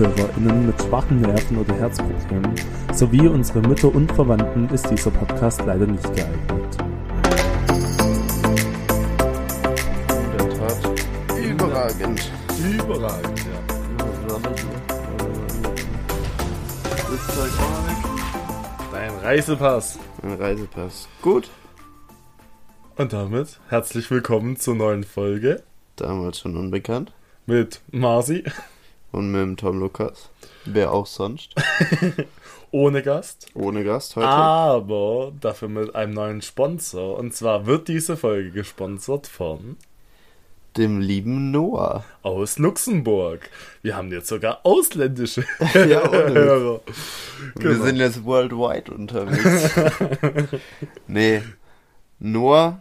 ZuhörerInnen mit schwachen Nerven oder Herzproblemen sowie unsere Mütter und Verwandten ist dieser Podcast leider nicht geeignet. In der Tat. Überragend. Überragend, ja. Das Zeug auch. Dein Reisepass. Ein Reisepass. Gut. Und damit herzlich willkommen zur neuen Folge Damals schon unbekannt. mit Marci Und mit dem Tom Lukas. Wer auch sonst. ohne Gast. Ohne Gast heute. Aber dafür mit einem neuen Sponsor. Und zwar wird diese Folge gesponsert von Dem lieben Noah. aus Luxemburg. Wir haben jetzt sogar ausländische Ja. Hörer. Wir Genau. sind jetzt worldwide unterwegs. nee. Noah,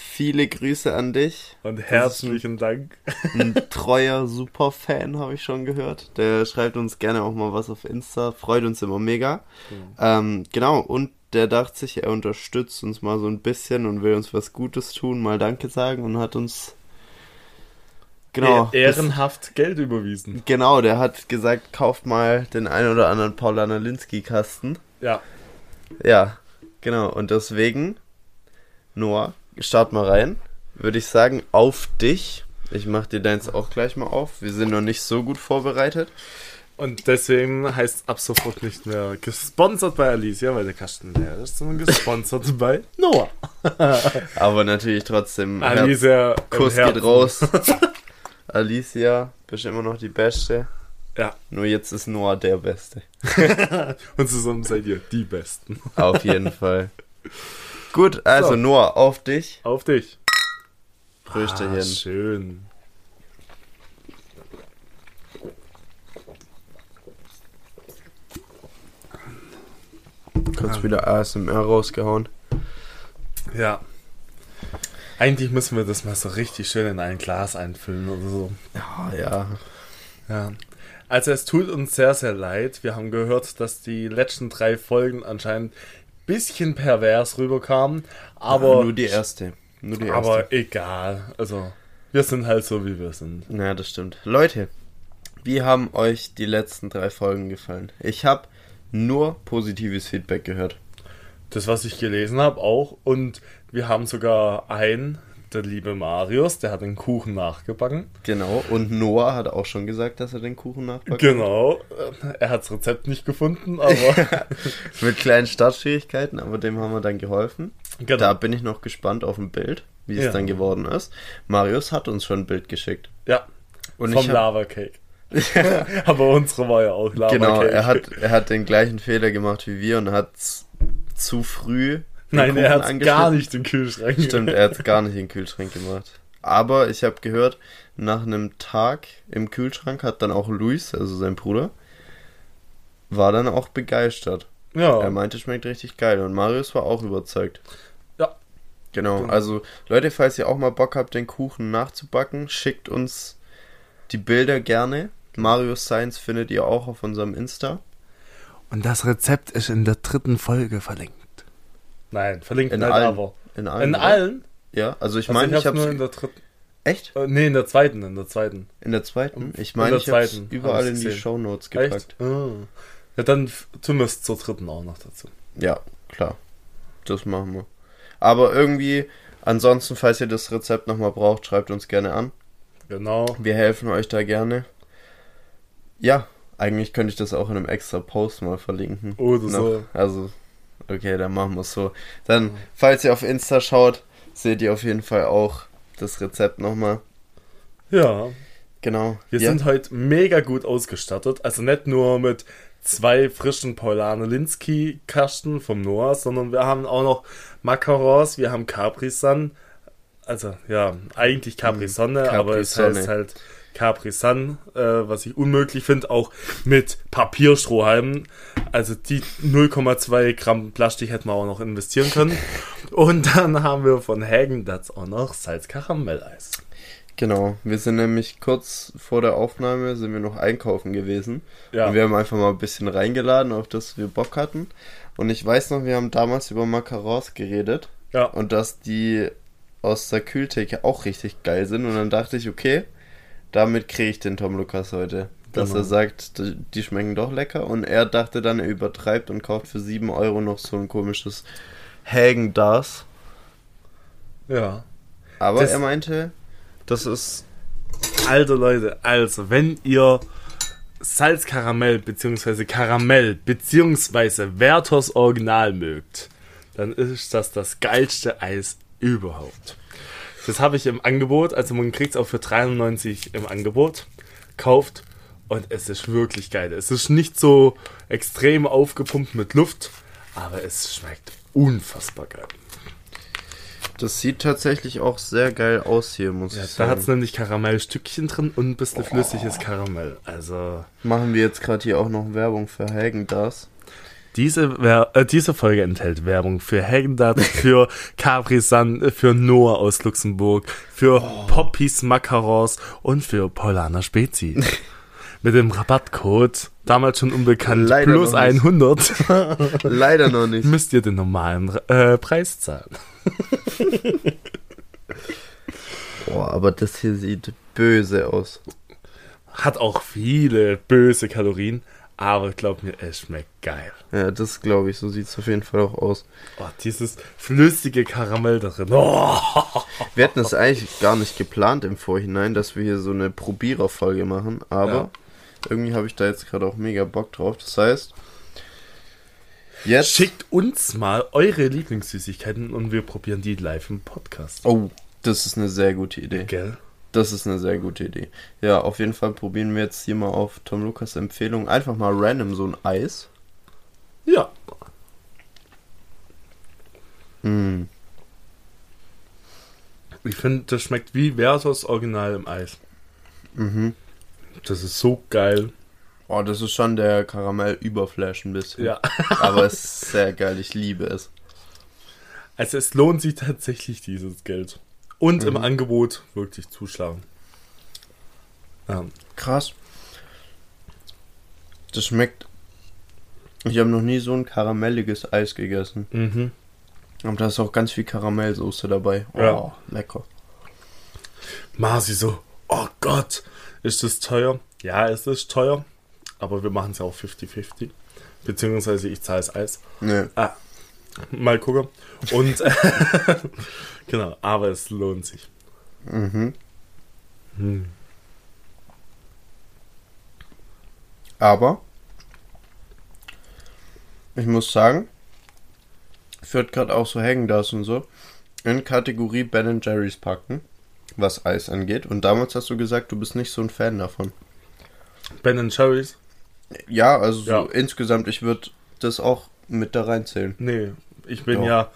viele Grüße an dich. Und herzlichen Dank. Ein treuer Superfan, habe ich schon gehört. Der schreibt uns gerne auch mal was auf Insta. Freut uns immer mega. Ähm, genau, und der dachte sich, er unterstützt uns mal so ein bisschen und will uns was Gutes tun, mal Danke sagen und hat uns. Genau. E- ehrenhaft Geld überwiesen. das- genau, der hat gesagt, kauft mal den ein oder anderen Paulana Linsky-Kasten. Ja. Ja, genau. Und deswegen, Noah, start mal rein. Würde ich sagen, auf dich. Ich mach dir deins auch gleich mal auf. Wir sind noch nicht so gut vorbereitet. Und deswegen heißt es ab sofort nicht mehr gesponsert bei Alicia, weil der Kasten leer ist, sondern gesponsert bei Noah. Aber natürlich trotzdem. Herz, Alicia, im Kuss geht raus. Alicia, bist immer noch die Beste. Ja. Nur jetzt ist Noah der Beste. Und zusammen seid ihr die Besten. Auf jeden Fall. Gut, also So. Noah, auf dich. Auf dich. Ah, Frühstückchen. schön. Kurz wieder ASMR rausgehauen. Ja. Eigentlich müssen wir das mal so richtig schön in ein Glas einfüllen oder so. Ja, ja. Ja. Also es tut uns sehr, sehr leid. Wir haben gehört, dass die letzten drei Folgen anscheinend ein bisschen pervers rüberkamen. Aber, nur die erste. Nur die erste. aber egal. Also, wir sind halt so, wie wir sind. Ja, das stimmt. Leute, wie haben euch die letzten drei Folgen gefallen? Ich habe nur positives Feedback gehört. Das, was ich gelesen habe, auch. Und wir haben sogar einen, der liebe Marius, der hat den Kuchen nachgebacken. Genau. Und Noah hat auch schon gesagt, dass er den Kuchen nachbackt. Genau. Er hat das Rezept nicht gefunden, aber Mit kleinen Startschwierigkeiten, aber dem haben wir dann geholfen. genau. Da bin ich noch gespannt auf ein Bild, wie es Ja. dann geworden ist. Marius hat uns schon ein Bild geschickt. ja, Und vom Lava Cake. aber unsere war ja auch Lava genau, Cake. er hat, er hat den gleichen Fehler gemacht wie wir und hat zu früh. Den Nein, er Kuchen hat angeschnitten. gar nicht im Kühlschrank. Stimmt, er hat es gar nicht in den Kühlschrank gemacht. Aber ich habe gehört, nach einem Tag im Kühlschrank hat dann auch Luis, also sein Bruder, war dann auch begeistert. Ja. Er meinte, schmeckt richtig geil. Und Marius war auch überzeugt. Ja. Genau. Genau. Also, Leute, falls ihr auch mal Bock habt, den Kuchen nachzubacken, schickt uns die Bilder gerne. Marius Science findet ihr auch auf unserem Insta. Und das Rezept ist in der dritten Folge verlinkt. Nein, verlinkt In nicht, allen. aber. In allen. In allen? Ja, also ich Also meine, ich hab's nur habe in der dritten. Echt? Äh, nee, in der zweiten, in der zweiten. In der zweiten? Ich In meine, ich habe überall in die gesehen. Shownotes gepackt. Ah. Ja, dann zumindest zur dritten auch noch dazu. Ja, klar. Das machen wir. Aber irgendwie, ansonsten, falls ihr das Rezept nochmal braucht, schreibt uns gerne an. Genau. Wir helfen euch da gerne. Ja, eigentlich könnte ich das auch in einem extra Post mal verlinken. Oder Noch. so. Also, okay, dann machen wir es so. Dann, falls ihr auf Insta schaut, seht ihr auf jeden Fall auch das Rezept nochmal. Ja. Genau. Wir ja. sind heute mega gut ausgestattet. Also nicht nur mit zwei frischen Paulane Linsky Kasten vom Noah, sondern wir haben auch noch Macarons, wir haben Capri Sun. Also ja, eigentlich Capri Sonne, Mhm. Capri aber es Sonne. heißt halt Capri Sun, äh, was ich unmöglich finde, auch mit Papierstrohhalmen. Also die 0,2 Gramm Plastik hätten wir auch noch investieren können. Und dann haben wir von Hagen das auch noch Salz-Karamelleis. Genau, wir sind nämlich kurz vor der Aufnahme sind wir noch einkaufen gewesen. Ja. Und wir haben einfach mal ein bisschen reingeladen, auf das wir Bock hatten. Und ich weiß noch, wir haben damals über Macarons geredet Ja. und dass die aus der Kühltheke auch richtig geil sind. Und dann dachte ich, okay, damit kriege ich den Tom Lukas heute. dass Genau. er sagt, die, die schmecken doch lecker. Und er dachte dann, er übertreibt und kauft für 7 Euro noch so ein komisches Hagen das. Ja. Aber Das- er meinte, das ist. Alter Leute, also, wenn ihr Salzkaramell beziehungsweise Karamell beziehungsweise Werthers Original mögt, dann ist das das geilste Eis überhaupt. Das habe ich im Angebot, also man kriegt es auch für 93 im Angebot, kauft und es ist wirklich geil. Es ist nicht so extrem aufgepumpt mit Luft, aber es schmeckt unfassbar geil. Das sieht tatsächlich auch sehr geil aus hier, muss Ja, ich da hat sagen. es nämlich Karamellstückchen drin und ein bisschen flüssiges Karamell. Also Machen wir jetzt gerade hier auch noch Werbung für Hagen das. Diese, Wer äh, diese Folge enthält Werbung für Häagen-Dazs, für Capri Sun, für Noah aus Luxemburg, für Poppys Macarons und für Paulaner Spezi. Mit dem Rabattcode, damals schon unbekannt, Leider plus noch nicht. 100, Leider noch nicht. müsst ihr den normalen äh, Preis zahlen. Boah, aber das hier sieht böse aus. Hat auch viele böse Kalorien, aber glaub mir, es schmeckt geil. Ja, das glaube ich, so sieht es auf jeden Fall auch aus. Oh, dieses flüssige Karamell darin. Oh. Wir hatten es eigentlich gar nicht geplant im Vorhinein, dass wir hier so eine Probiererfolge machen, aber Ja. irgendwie habe ich da jetzt gerade auch mega Bock drauf. Das heißt, jetzt. Schickt uns mal eure Lieblingssüßigkeiten und wir probieren die live im Podcast. Oh, das ist eine sehr gute Idee. Gell? Das ist eine sehr gute Idee. Ja, auf jeden Fall probieren wir jetzt hier mal auf Tom Lukas Empfehlung einfach mal random so ein Eis. Ja. Mm. Ich finde, das schmeckt wie Versus Original im Eis. Mhm. Das ist so geil. Oh, das ist schon der Karamell-Überflash ein bisschen. Ja. Aber es ist sehr geil, ich liebe es. Also es lohnt sich tatsächlich dieses Geld. Und im Angebot wirklich zuschlagen. Ja. Krass. Das schmeckt. Ich habe noch nie so ein karamelliges Eis gegessen. Mhm. Aber da ist auch ganz viel Karamellsoße dabei. Oh, Ja. lecker. Marci so, oh Gott, ist das teuer? Ja, es ist teuer. Aber wir machen es ja auch 50-50. Beziehungsweise ich zahle es Eis. Nö. Ah, mal gucken. Und genau, aber es lohnt sich. Mhm. Hm. Aber ich muss sagen, ich würde gerade auch so hängen das und so in Kategorie Ben Jerry's packen, was Eis angeht. Und damals hast du gesagt, du bist nicht so ein Fan davon. Ben Cherries? Ja, also so Ja. insgesamt, ich würde das auch mit da reinzählen. Nee, ich bin Doch. ja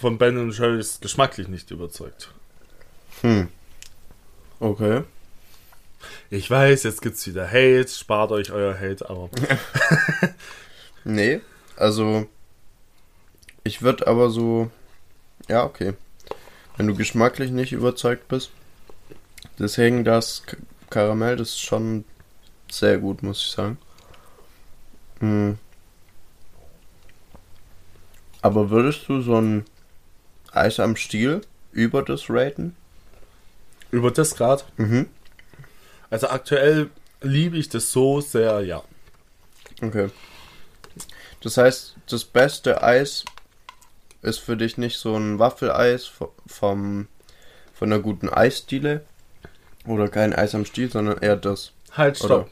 von Ben Cherries geschmacklich nicht überzeugt. Hm. Okay. Ich weiß, jetzt gibt's wieder Hate, spart euch euer Hate, aber Nee, also ich würde aber so, ja, okay. Wenn du geschmacklich nicht überzeugt bist, deswegen das Karamell, das ist schon sehr gut, muss ich sagen. Hm. Aber würdest du so ein Eis am Stiel über das raten? über das Grad. Mhm. Also aktuell liebe ich das so sehr, ja. Okay. Das heißt, das beste Eis ist für dich nicht so ein Waffeleis vo- vom, von einer guten Eisdiele oder kein Eis am Stiel, sondern eher das. Halt, stopp. Oder?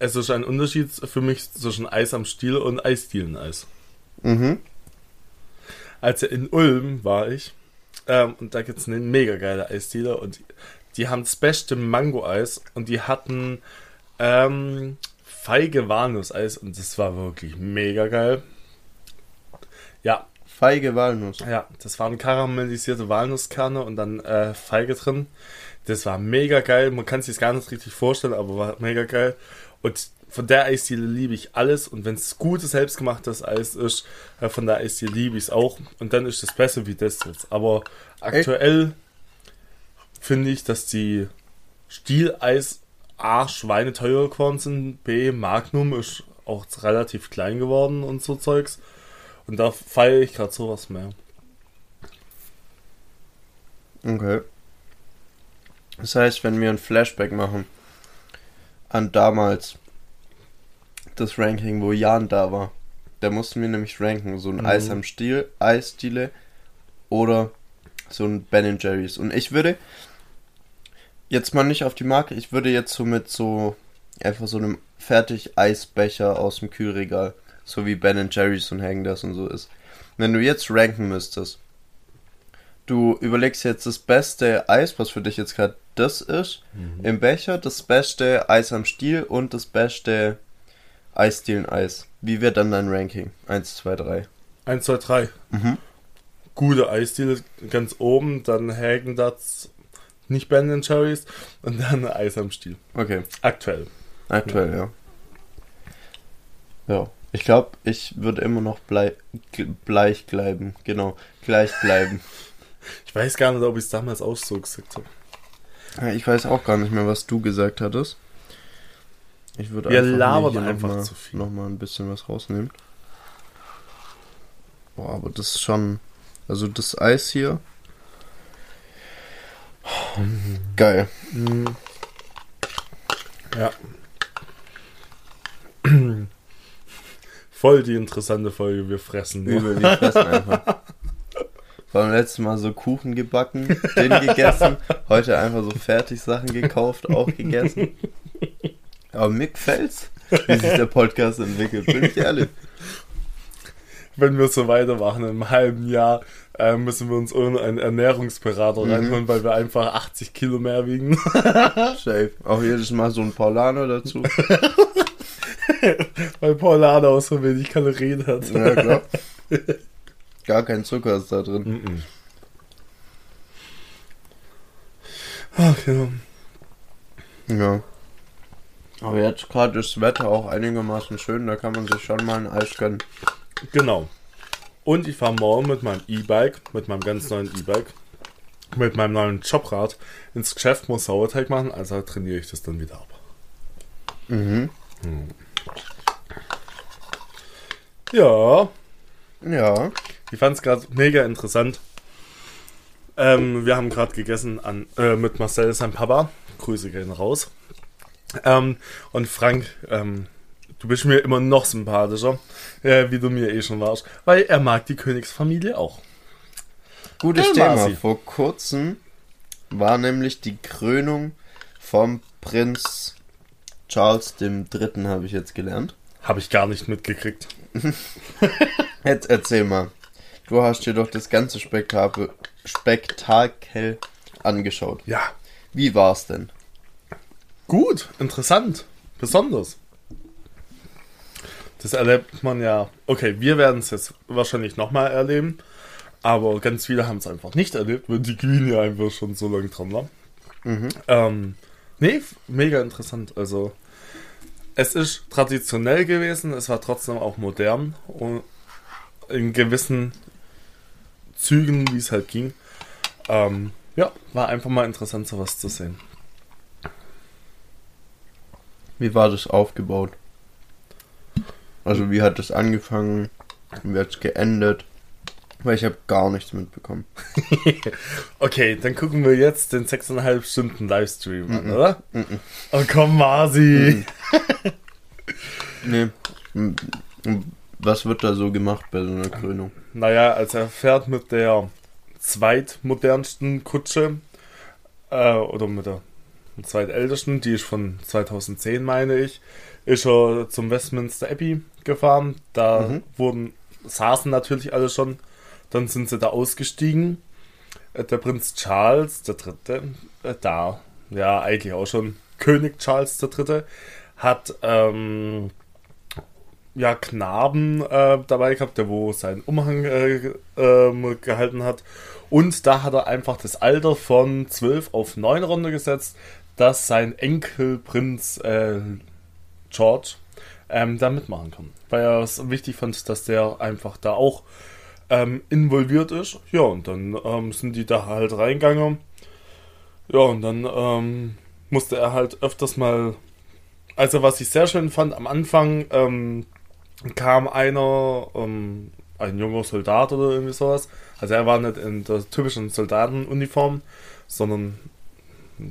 Es ist ein Unterschied für mich zwischen Eis am Stiel und Eisdieleneis. Mhm. Also in Ulm war ich ähm, und da gibt's eine mega geile Eisdiele und die haben das beste Mango-Eis und die hatten ähm, feige Walnusseis und das war wirklich mega geil. Ja, Feige Walnuss. ja, das waren karamellisierte Walnusskerne und dann äh, Feige drin. Das war mega geil. Man kann sich gar nicht richtig vorstellen, aber war mega geil. Und von der Eisdiele liebe ich alles. Und wenn es gutes, selbstgemachtes Eis ist, äh, von der Eisdiele liebe ich es auch. Und dann ist es besser wie das jetzt. Aber aktuell finde ich, dass die Stieleis A, schweineteuer geworden sind. B, Magnum ist auch relativ klein geworden und so Zeugs. Und da feiere ich gerade sowas mehr. Okay. Das heißt, wenn wir ein Flashback machen, an damals das Ranking, wo Jan da war. Der musste mir nämlich ranken, so ein Mhm. Eis am Stiel, Eisdiele oder so ein Ben Jerry's. Und ich würde jetzt mal nicht auf die Marke, ich würde jetzt so mit so einfach so einem fertig Eisbecher aus dem Kühlregal, so wie Ben Jerry's und Hang das und so ist. Wenn du jetzt ranken müsstest, du überlegst jetzt das beste Eis, was für dich jetzt gerade das ist, im Becher, das beste Eis am Stiel und das beste Eisdielen-Eis. Wie wird dann dein Ranking? 1, 2, 3. 1, 2, 3. Mhm. Gute Eisdiele ganz oben, dann Hagen Dazs, nicht Ben Cherries und dann Eis am Stiel. Okay, Aktuell. aktuell, ja. Ja, ich glaube, ich würde immer noch blei gleich bleiben. Genau, gleich bleiben. Ich weiß gar nicht, ob ich es damals auch so gesagt habe. Ja, ich weiß auch gar nicht mehr, was du gesagt hattest. Ich würde Wir einfach labern hier einfach noch mal, zu viel. Noch mal ein bisschen was rausnehmen. Boah, aber das ist schon... Also das Eis hier... Geil. Mhm. Ja. Voll die interessante Folge, wir fressen. nur. Übel, wir fressen einfach. Beim letzten Mal so Kuchen gebacken, den gegessen. Heute einfach so Fertigsachen gekauft, auch gegessen. Aber mir gefällt's, wie sich der Podcast entwickelt, bin ich ehrlich. Wenn wir so weitermachen, einem halben Jahr äh, müssen wir uns irgendeinen Ernährungsberater Mhm. reinholen, weil wir einfach 80 Kilo mehr wiegen. Safe. Auch jedes Mal so ein Paulaner dazu. weil Paulana auch so wenig Kalorien hat. Ja, klar. Gar kein Zucker ist da drin. Mhm. Ach ja. Ja. Aber jetzt gerade ist das Wetter auch einigermaßen schön, da kann man sich schon mal ein Eis gönnen. Genau. Und ich fahre morgen mit meinem E-Bike, mit meinem ganz neuen E-Bike, mit meinem neuen Jobrad ins Geschäft, muss Sauerteig machen, also trainiere ich das dann wieder ab. Mhm. Ja, Ja. ich fand es gerade mega interessant. Ähm, wir haben gerade gegessen an, äh, mit Marcel, sein Papa. Grüße gehen raus. Ähm, und Frank, ähm, du bist mir immer noch sympathischer, äh, wie du mir eh schon warst, weil er mag die Königsfamilie auch. Gutes Hey, Thema. Marci. Vor kurzem war nämlich die Krönung vom Prinz Charles dem Dritten, habe ich jetzt gelernt. Habe ich gar nicht mitgekriegt. Jetzt erzähl mal. Du hast dir doch das ganze Spektakel, Spektakel angeschaut. Ja, Wie war's denn? Gut, interessant, besonders. Das erlebt man ja. Okay, wir werden es jetzt wahrscheinlich nochmal erleben, aber ganz viele haben es einfach nicht erlebt, weil die Queen ja einfach schon so lange dran war. Mhm. Ähm, nee, mega interessant. Also, es ist traditionell gewesen, es war trotzdem auch modern und in gewissen Zügen, wie es halt ging. Ähm, ja, war einfach mal interessant, sowas zu sehen. Wie war das aufgebaut? Also wie hat das angefangen? Wie hat's geendet? Weil ich habe gar nichts mitbekommen. Okay, dann gucken wir jetzt den 6,5 Stunden Livestream an, Mhm. oder? Mhm. Oh komm, Masi! Nee. Was wird da so gemacht bei so einer Krönung? Naja, als er fährt mit der zweitmodernsten Kutsche, äh, oder mit der zweitältesten, die ist von 2010, meine ich, ist er zum Westminster Abbey gefahren. Da Mhm. wurden, saßen natürlich alle schon. Dann sind sie da ausgestiegen. Äh, Der Prinz Charles, der Dritte, äh, da, ja, eigentlich auch schon König Charles der Dritte, hat ähm, ja Knaben äh, dabei gehabt, der wo seinen Umhang äh, ähm, gehalten hat. Und da hat er einfach das Alter von 12 auf 9 runtergesetzt, dass sein Enkel Prinz äh, George ähm, da mitmachen kann. Weil er es wichtig fand, dass der einfach da auch ähm, involviert ist. Ja, und dann ähm, sind die da halt reingegangen. Ja, und dann ähm, musste er halt öfters mal. Also, was ich sehr schön fand, am Anfang ähm, kam einer, ähm, ein junger Soldat oder irgendwie sowas. Also, er war nicht in der typischen Soldatenuniform, sondern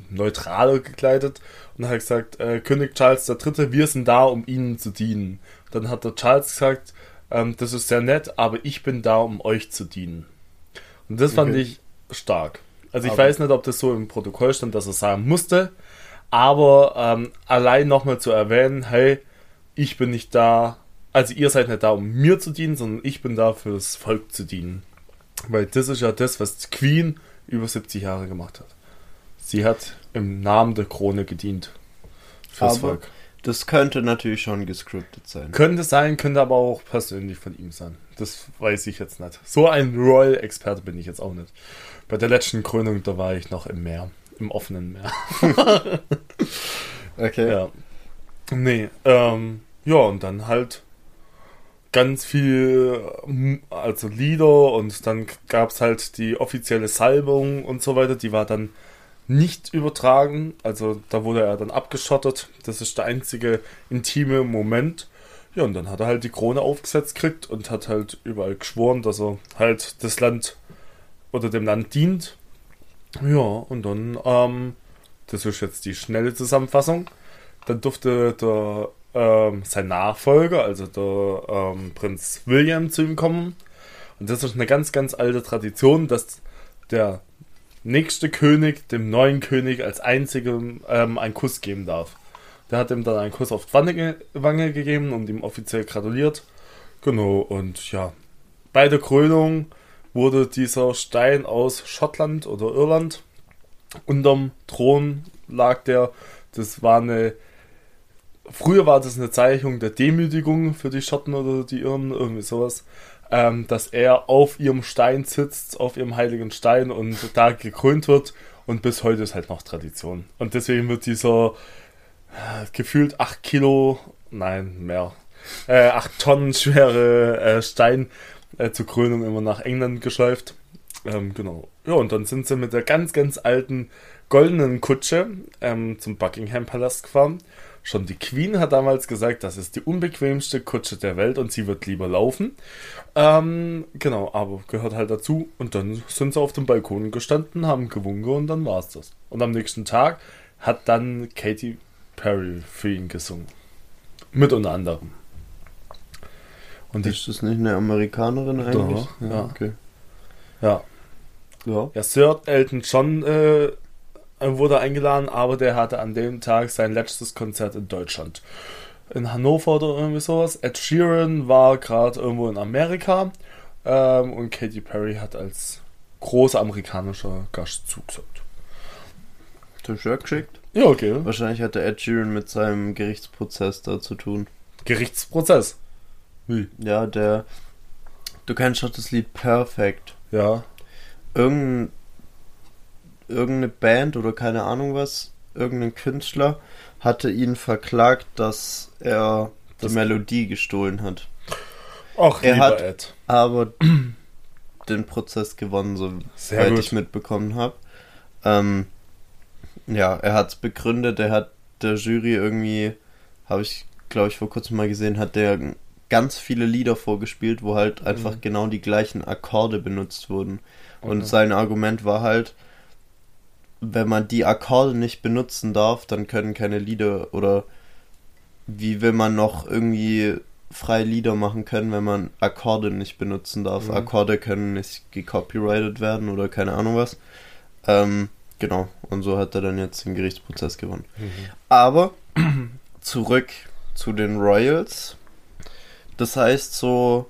neutraler gekleidet und hat gesagt, äh, König Charles III., wir sind da, um Ihnen zu dienen. Dann hat der Charles gesagt, ähm, das ist sehr nett, aber ich bin da, um euch zu dienen. Und das fand Okay. ich stark. Also ich Aber- weiß nicht, ob das so im Protokoll stand, dass er sagen musste, aber ähm, allein nochmal zu erwähnen, hey, ich bin nicht da, also ihr seid nicht da, um mir zu dienen, sondern ich bin da, für das Volk zu dienen. Weil das ist ja das, was die Queen über 70 Jahre gemacht hat. Sie hat im Namen der Krone gedient. Fürs Aber- Volk. Das könnte natürlich schon gescriptet sein. Könnte sein, könnte aber auch persönlich von ihm sein. Das weiß ich jetzt nicht. So ein Royal-Experte bin ich jetzt auch nicht. Bei der letzten Krönung, da war ich noch im Meer. Im offenen Meer. Okay. Ja. Nee, ähm, ja, und dann halt ganz viel, ähm, also Lieder und dann gab es halt die offizielle Salbung und so weiter, die war dann nicht übertragen, also da wurde er dann abgeschottet, das ist der einzige intime Moment. Ja, und dann hat er halt die Krone aufgesetzt gekriegt und hat halt überall geschworen, dass er halt das Land oder dem Land dient. Ja, und dann, ähm, das ist jetzt die schnelle Zusammenfassung. Dann durfte der, ähm, sein Nachfolger, also der ähm, Prinz William, zu ihm kommen. Und das ist eine ganz, ganz alte Tradition, dass der nächste König dem neuen König als einzigem ähm, einen Kuss geben darf. Der hat ihm dann einen Kuss auf die Wange, ge- Wange gegeben und ihm offiziell gratuliert. Genau, und ja, bei der Krönung wurde dieser Stein aus Schottland oder Irland unterm Thron lag der. Das war eine. Früher war das eine Zeichnung der Demütigung für die Schotten oder die Irren, irgendwie sowas. Ähm, dass er auf ihrem Stein sitzt, auf ihrem heiligen Stein und da gekrönt wird. Und bis heute ist halt noch Tradition. Und deswegen wird dieser äh, gefühlt 8 Kilo, nein, mehr, äh, 8 Tonnen schwere äh, Stein äh, zur Krönung immer nach England geschleift. Ähm, genau. Ja, und dann sind sie mit der ganz, ganz alten goldenen Kutsche ähm, zum Buckingham Palast gefahren. Schon die Queen hat damals gesagt, das ist die unbequemste Kutsche der Welt und sie wird lieber laufen. Ähm, genau, aber gehört halt dazu. Und dann sind sie auf dem Balkon gestanden, haben gewunken und dann war's das. Und am nächsten Tag hat dann Katy Perry für ihn gesungen. Mit unter anderem. Und Ist das nicht eine Amerikanerin eigentlich? Doch, ja. Okay. ja, Ja. Ja, Sir Elton John äh, wurde eingeladen, aber der hatte an dem Tag sein letztes Konzert in Deutschland. In Hannover oder irgendwie sowas. Ed Sheeran war gerade irgendwo in Amerika ähm, und Katy Perry hat als großer amerikanischer Gast zugesagt. Du Shirt geschickt? Ja, okay. Wahrscheinlich hatte Ed Sheeran mit seinem Gerichtsprozess da zu tun. Gerichtsprozess. Wie? Ja, der. Du kennst doch das Lied Perfect. Ja. Irgendein, irgendeine Band oder keine Ahnung was, irgendein Künstler hatte ihn verklagt, dass er die Das- Melodie gestohlen hat. Ach, Er hat- Ed. Aber den Prozess gewonnen, soweit ich mitbekommen habe. Ähm, ja, er hat es begründet, er hat der Jury irgendwie, habe ich glaube ich vor kurzem mal gesehen, hat der ganz viele Lieder vorgespielt, wo halt einfach Mhm. genau die gleichen Akkorde benutzt wurden. Und Okay. sein Argument war halt, wenn man die Akkorde nicht benutzen darf, dann können keine Lieder oder wie will man noch irgendwie frei Lieder machen können, wenn man Akkorde nicht benutzen darf. Mhm. Akkorde können nicht gecopyrighted werden oder keine Ahnung was. Ähm, genau, und so hat er dann jetzt den Gerichtsprozess gewonnen. Mhm. Aber zurück zu den Royals. Das heißt so,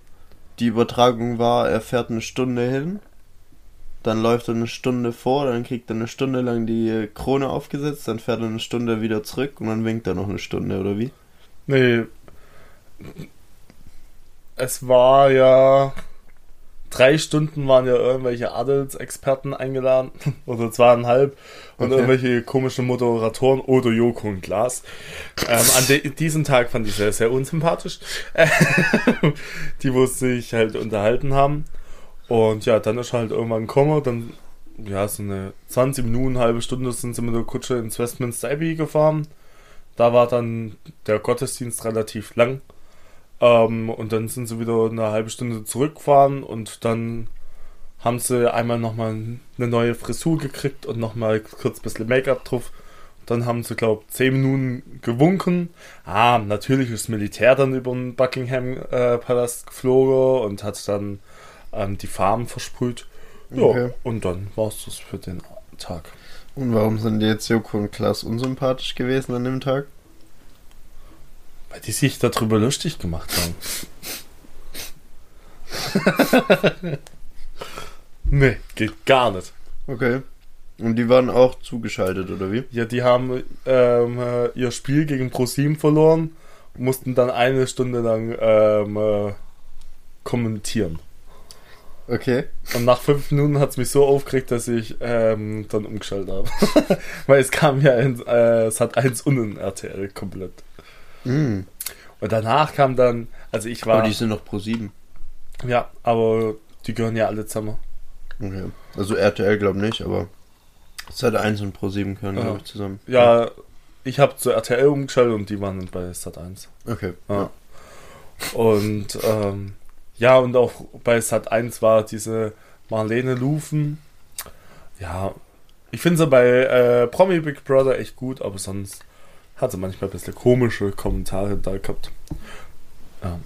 die Übertragung war, er fährt eine Stunde hin, dann läuft er eine Stunde vor, dann kriegt er eine Stunde lang die Krone aufgesetzt, dann fährt er eine Stunde wieder zurück und dann winkt er noch eine Stunde, oder wie? Nee. Es war ja. Drei Stunden waren ja irgendwelche Adelsexperten eingeladen. Oder zweieinhalb. Und Okay. irgendwelche komischen Moderatoren oder Joko und Glas. Ähm, an de diesem Tag fand ich sehr, sehr unsympathisch. die, wo sich halt unterhalten haben. Und ja, dann ist halt irgendwann gekommen. Dann, ja, so eine 20 Minuten, halbe Stunde sind sie mit der Kutsche ins Westminster Abbey gefahren. Da war dann der Gottesdienst relativ lang. Ähm, und dann sind sie wieder eine halbe Stunde zurückgefahren und dann haben sie einmal nochmal eine neue Frisur gekriegt und nochmal kurz ein bisschen Make-up drauf. Dann haben sie, glaube ich, 10 Minuten gewunken. Ah, natürlich ist das Militär dann über den Buckingham-Palast geflogen und hat dann ähm, die Farben versprüht. Ja, Okay. und dann war es das für den Tag. Und warum sind die jetzt Joko und Klaas unsympathisch gewesen an dem Tag? Weil die sich darüber lustig gemacht haben. nee, geht gar nicht. Okay. Und die waren auch zugeschaltet, oder wie? Ja, die haben ähm, äh, ihr Spiel gegen ProSieben verloren, mussten dann eine Stunde lang ähm, äh, kommentieren. Okay. Und nach fünf Minuten hat es mich so aufgeregt, dass ich ähm, dann umgeschaltet habe. Weil es kam ja in, äh, es hat eins und ein RTL komplett. Mhm. Und danach kam dann, also ich war, Aber die sind noch pro 7. ja, aber die gehören ja alle zusammen. Okay. Also RTL glaube nicht, aber es hat 1 und pro 7 können, Ja. glaube ich, zusammen. Ja, ich habe zu RTL umgeschaltet und die waren dann bei Sat 1. Okay. Ja. Und ähm, ja, und auch bei Sat 1 war diese Marlene Lufen. Ja, ich finde sie bei äh, Promi Big Brother echt gut, aber sonst hat sie manchmal ein bisschen komische Kommentare da gehabt. Ja.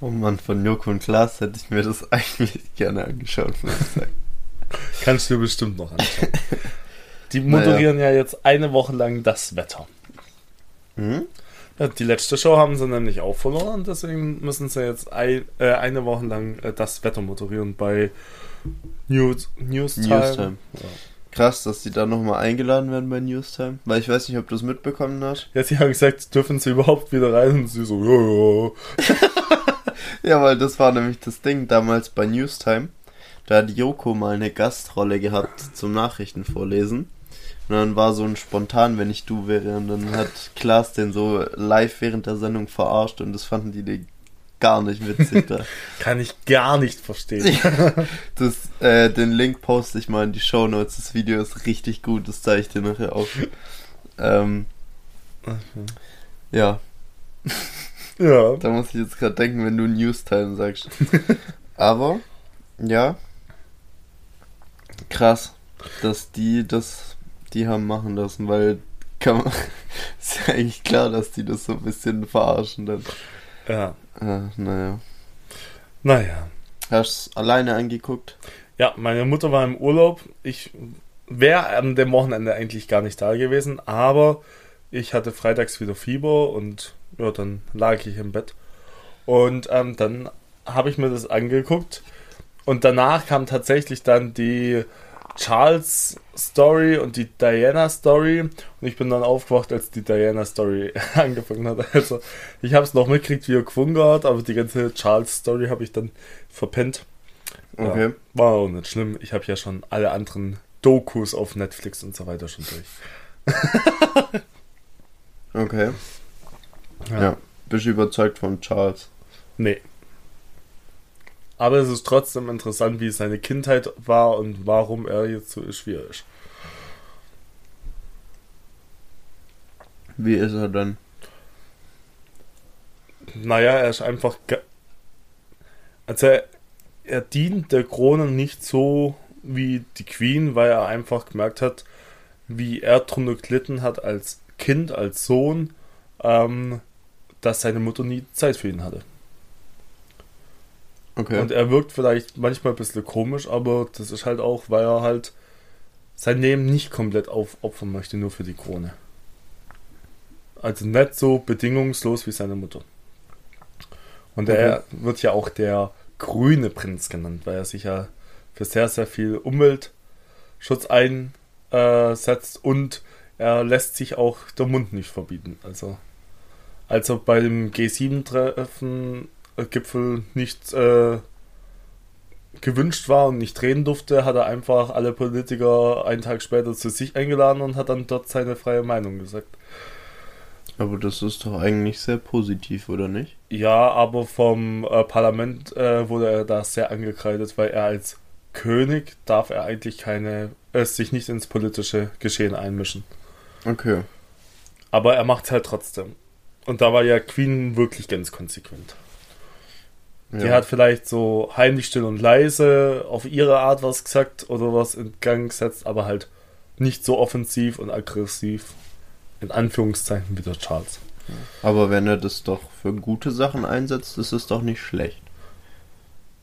Oh Mann, von Joko und Klaas hätte ich mir das eigentlich gerne angeschaut. Kannst du dir bestimmt noch anschauen. Die moderieren ja jetzt eine Woche lang das Wetter. Mhm. Ja, die letzte Show haben sie nämlich auch verloren, deswegen müssen sie jetzt ein, äh, eine Woche lang äh, das Wetter moderieren bei News, Newstime. Newstime. Ja. Krass, dass die da nochmal eingeladen werden bei Newstime. Weil ich weiß nicht, ob du es mitbekommen hast. ja, sie haben gesagt, dürfen sie überhaupt wieder rein? Und sie so, ja, ja. Ja, weil das war nämlich das Ding damals bei Newstime. Da hat Joko mal eine Gastrolle gehabt zum Nachrichten vorlesen. Und dann war so ein spontan, wenn ich du wäre. Und dann hat Klaas den so live während der Sendung verarscht und das fanden die die gar nicht witzig da. Kann ich gar nicht verstehen. Das, äh, den Link poste ich mal in die Show Notes. Das Video ist richtig gut, das zeige ich dir nachher auf. Ähm, ja, ja. da muss ich jetzt gerade denken, wenn du Newstime sagst. Aber, ja, krass, dass die das, die haben machen lassen, weil kann man, ist ja eigentlich klar, dass die das so ein bisschen verarschen dann. Ja. Äh, naja. Naja. Hast du alleine angeguckt? Ja, meine Mutter war im Urlaub. Ich wäre an dem Wochenende eigentlich gar nicht da gewesen, aber ich hatte freitags wieder Fieber und ja, dann lag ich im Bett. Und ähm, dann habe ich mir das angeguckt und danach kam tatsächlich dann die Charles Story und die Diana Story und ich bin dann aufgewacht, als die Diana Story angefangen hat. Also ich habe es noch mitgekriegt, wie er gewungen hat, aber die ganze Charles Story habe ich dann verpennt. Ja, Okay. war auch nicht schlimm. Ich habe ja schon alle anderen Dokus auf Netflix und so weiter schon durch. Okay. Ja. Bist du überzeugt von Charles? Nee. Aber es ist trotzdem interessant, wie seine Kindheit war und warum er jetzt so ist, wie er ist. Wie ist er denn? Naja, er ist einfach. ge- Also, er, er dient der Krone nicht so wie die Queen, weil er einfach gemerkt hat, wie er drunter gelitten hat als Kind, als Sohn, ähm, dass seine Mutter nie Zeit für ihn hatte. Okay. Und er wirkt vielleicht manchmal ein bisschen komisch, aber das ist halt auch, weil er halt sein Leben nicht komplett aufopfern möchte, nur für die Krone. Also nicht so bedingungslos wie seine Mutter. Und er wird ja auch der grüne Prinz genannt, weil er sich ja für sehr, sehr viel Umweltschutz einsetzt und er lässt sich auch der Mund nicht verbieten. Also, als er bei dem G7-Treffen äh, Gipfel nicht äh, gewünscht war und nicht reden durfte, hat er einfach alle Politiker einen Tag später zu sich eingeladen und hat dann dort seine freie Meinung gesagt. Aber das ist doch eigentlich sehr positiv, oder nicht? Ja, aber vom äh, Parlament äh, wurde er da sehr angekreidet, weil er als König darf er eigentlich keine, äh, sich nicht ins politische Geschehen einmischen. Okay. Aber er macht es halt trotzdem. Und da war ja Queen wirklich ganz konsequent. Die Ja. hat vielleicht so heimlich still und leise auf ihre Art was gesagt oder was in Gang gesetzt, aber halt nicht so offensiv und aggressiv. In Anführungszeichen wie der Charles. Aber wenn er das doch für gute Sachen einsetzt, ist es doch nicht schlecht.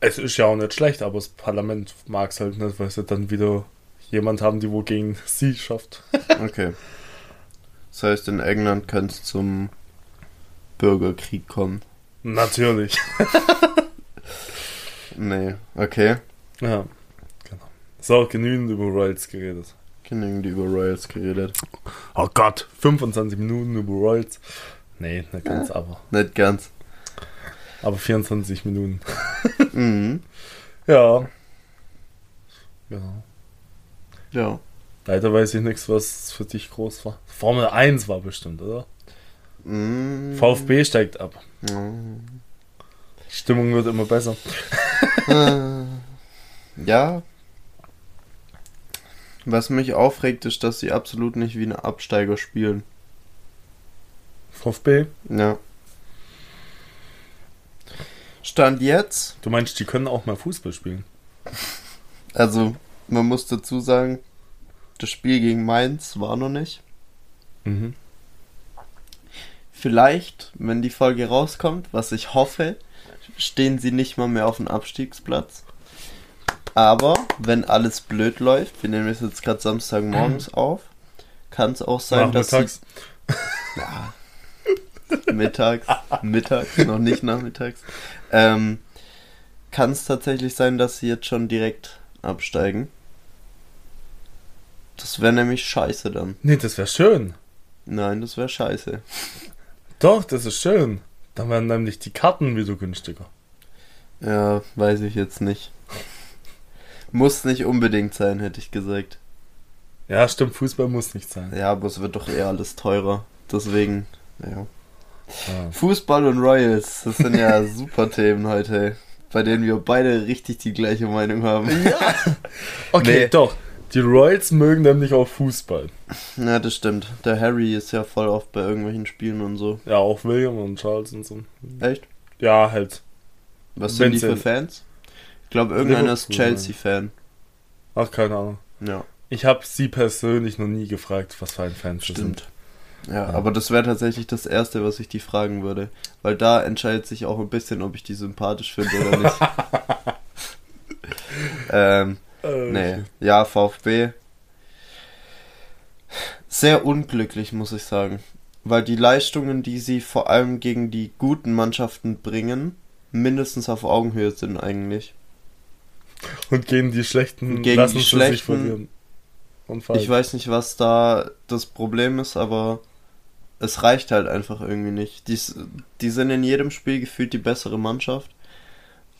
Es ist ja auch nicht schlecht, aber das Parlament mag es halt nicht, weil sie dann wieder jemand haben, die wo gegen sie schafft. Okay. Das heißt, in England könnte es zum Bürgerkrieg kommen. Natürlich. Nee, okay. Ja, genau. So, genügend über Royals geredet. Genügend über Royals geredet. Oh Gott, 25 Minuten über Royals. Nee, nicht ganz, aber. Nicht ganz. Aber 24 Minuten. Mhm. Ja. Genau. Ja. Leider weiß ich nichts, was für dich groß war. Formel 1 war bestimmt, oder? Mhm. VfB steigt ab. Mhm. Stimmung wird immer besser. Ja. Was mich aufregt, ist, dass sie absolut nicht wie eine Absteiger spielen. VfB? Ja. Stand jetzt, Du meinst, die können auch mal Fußball spielen? also man muss dazu sagen, das Spiel gegen Mainz war noch nicht. Mhm. Vielleicht, wenn die Folge rauskommt, was ich hoffe, stehen sie nicht mal mehr auf dem Abstiegsplatz. Aber wenn alles blöd läuft, wir nehmen es jetzt gerade Samstagmorgens auf, kann es auch sein, dass sie. Ja. Mittags, mittags, noch nicht nachmittags. Ähm, Kann es tatsächlich sein, dass sie jetzt schon direkt absteigen? Das wäre nämlich scheiße dann. Nee, das wäre schön. Nein, das wäre scheiße. Doch, das ist schön. Dann werden nämlich die Karten wieder günstiger. Ja, weiß ich jetzt nicht. Muss nicht unbedingt sein, hätte ich gesagt. Ja, stimmt, Fußball muss nicht sein. Ja, aber es wird doch eher alles teurer. Deswegen, ja. Ja. Fußball und Royals, das sind ja super Themen heute, bei denen wir beide richtig die gleiche Meinung haben. Okay, Nee. doch. Die Royals mögen nämlich auch Fußball. Ja, das stimmt. Der Harry ist ja voll oft bei irgendwelchen Spielen und so. Ja, auch William und Charles und so. Echt? Ja, halt. Was sind die für Fans? Ich glaube, irgendeiner ist Chelsea-Fan. Ach, keine Ahnung. Ja, Ich habe sie persönlich noch nie gefragt, was für ein Fan sie stimmt. sind. Ja, Ja. aber das wäre tatsächlich das Erste, was ich die fragen würde. Weil da entscheidet sich auch ein bisschen, ob ich die sympathisch finde oder nicht. ähm, Äh, nee. Ja, VfB. Sehr unglücklich, muss ich sagen. Weil die Leistungen, die sie vor allem gegen die guten Mannschaften bringen, mindestens auf Augenhöhe sind eigentlich. Und gegen die schlechten Gegen lassen die sie sich schlechten- verlieren. Ich weiß nicht, was da das Problem ist, aber es reicht halt einfach irgendwie nicht. Die, die sind in jedem Spiel gefühlt die bessere Mannschaft,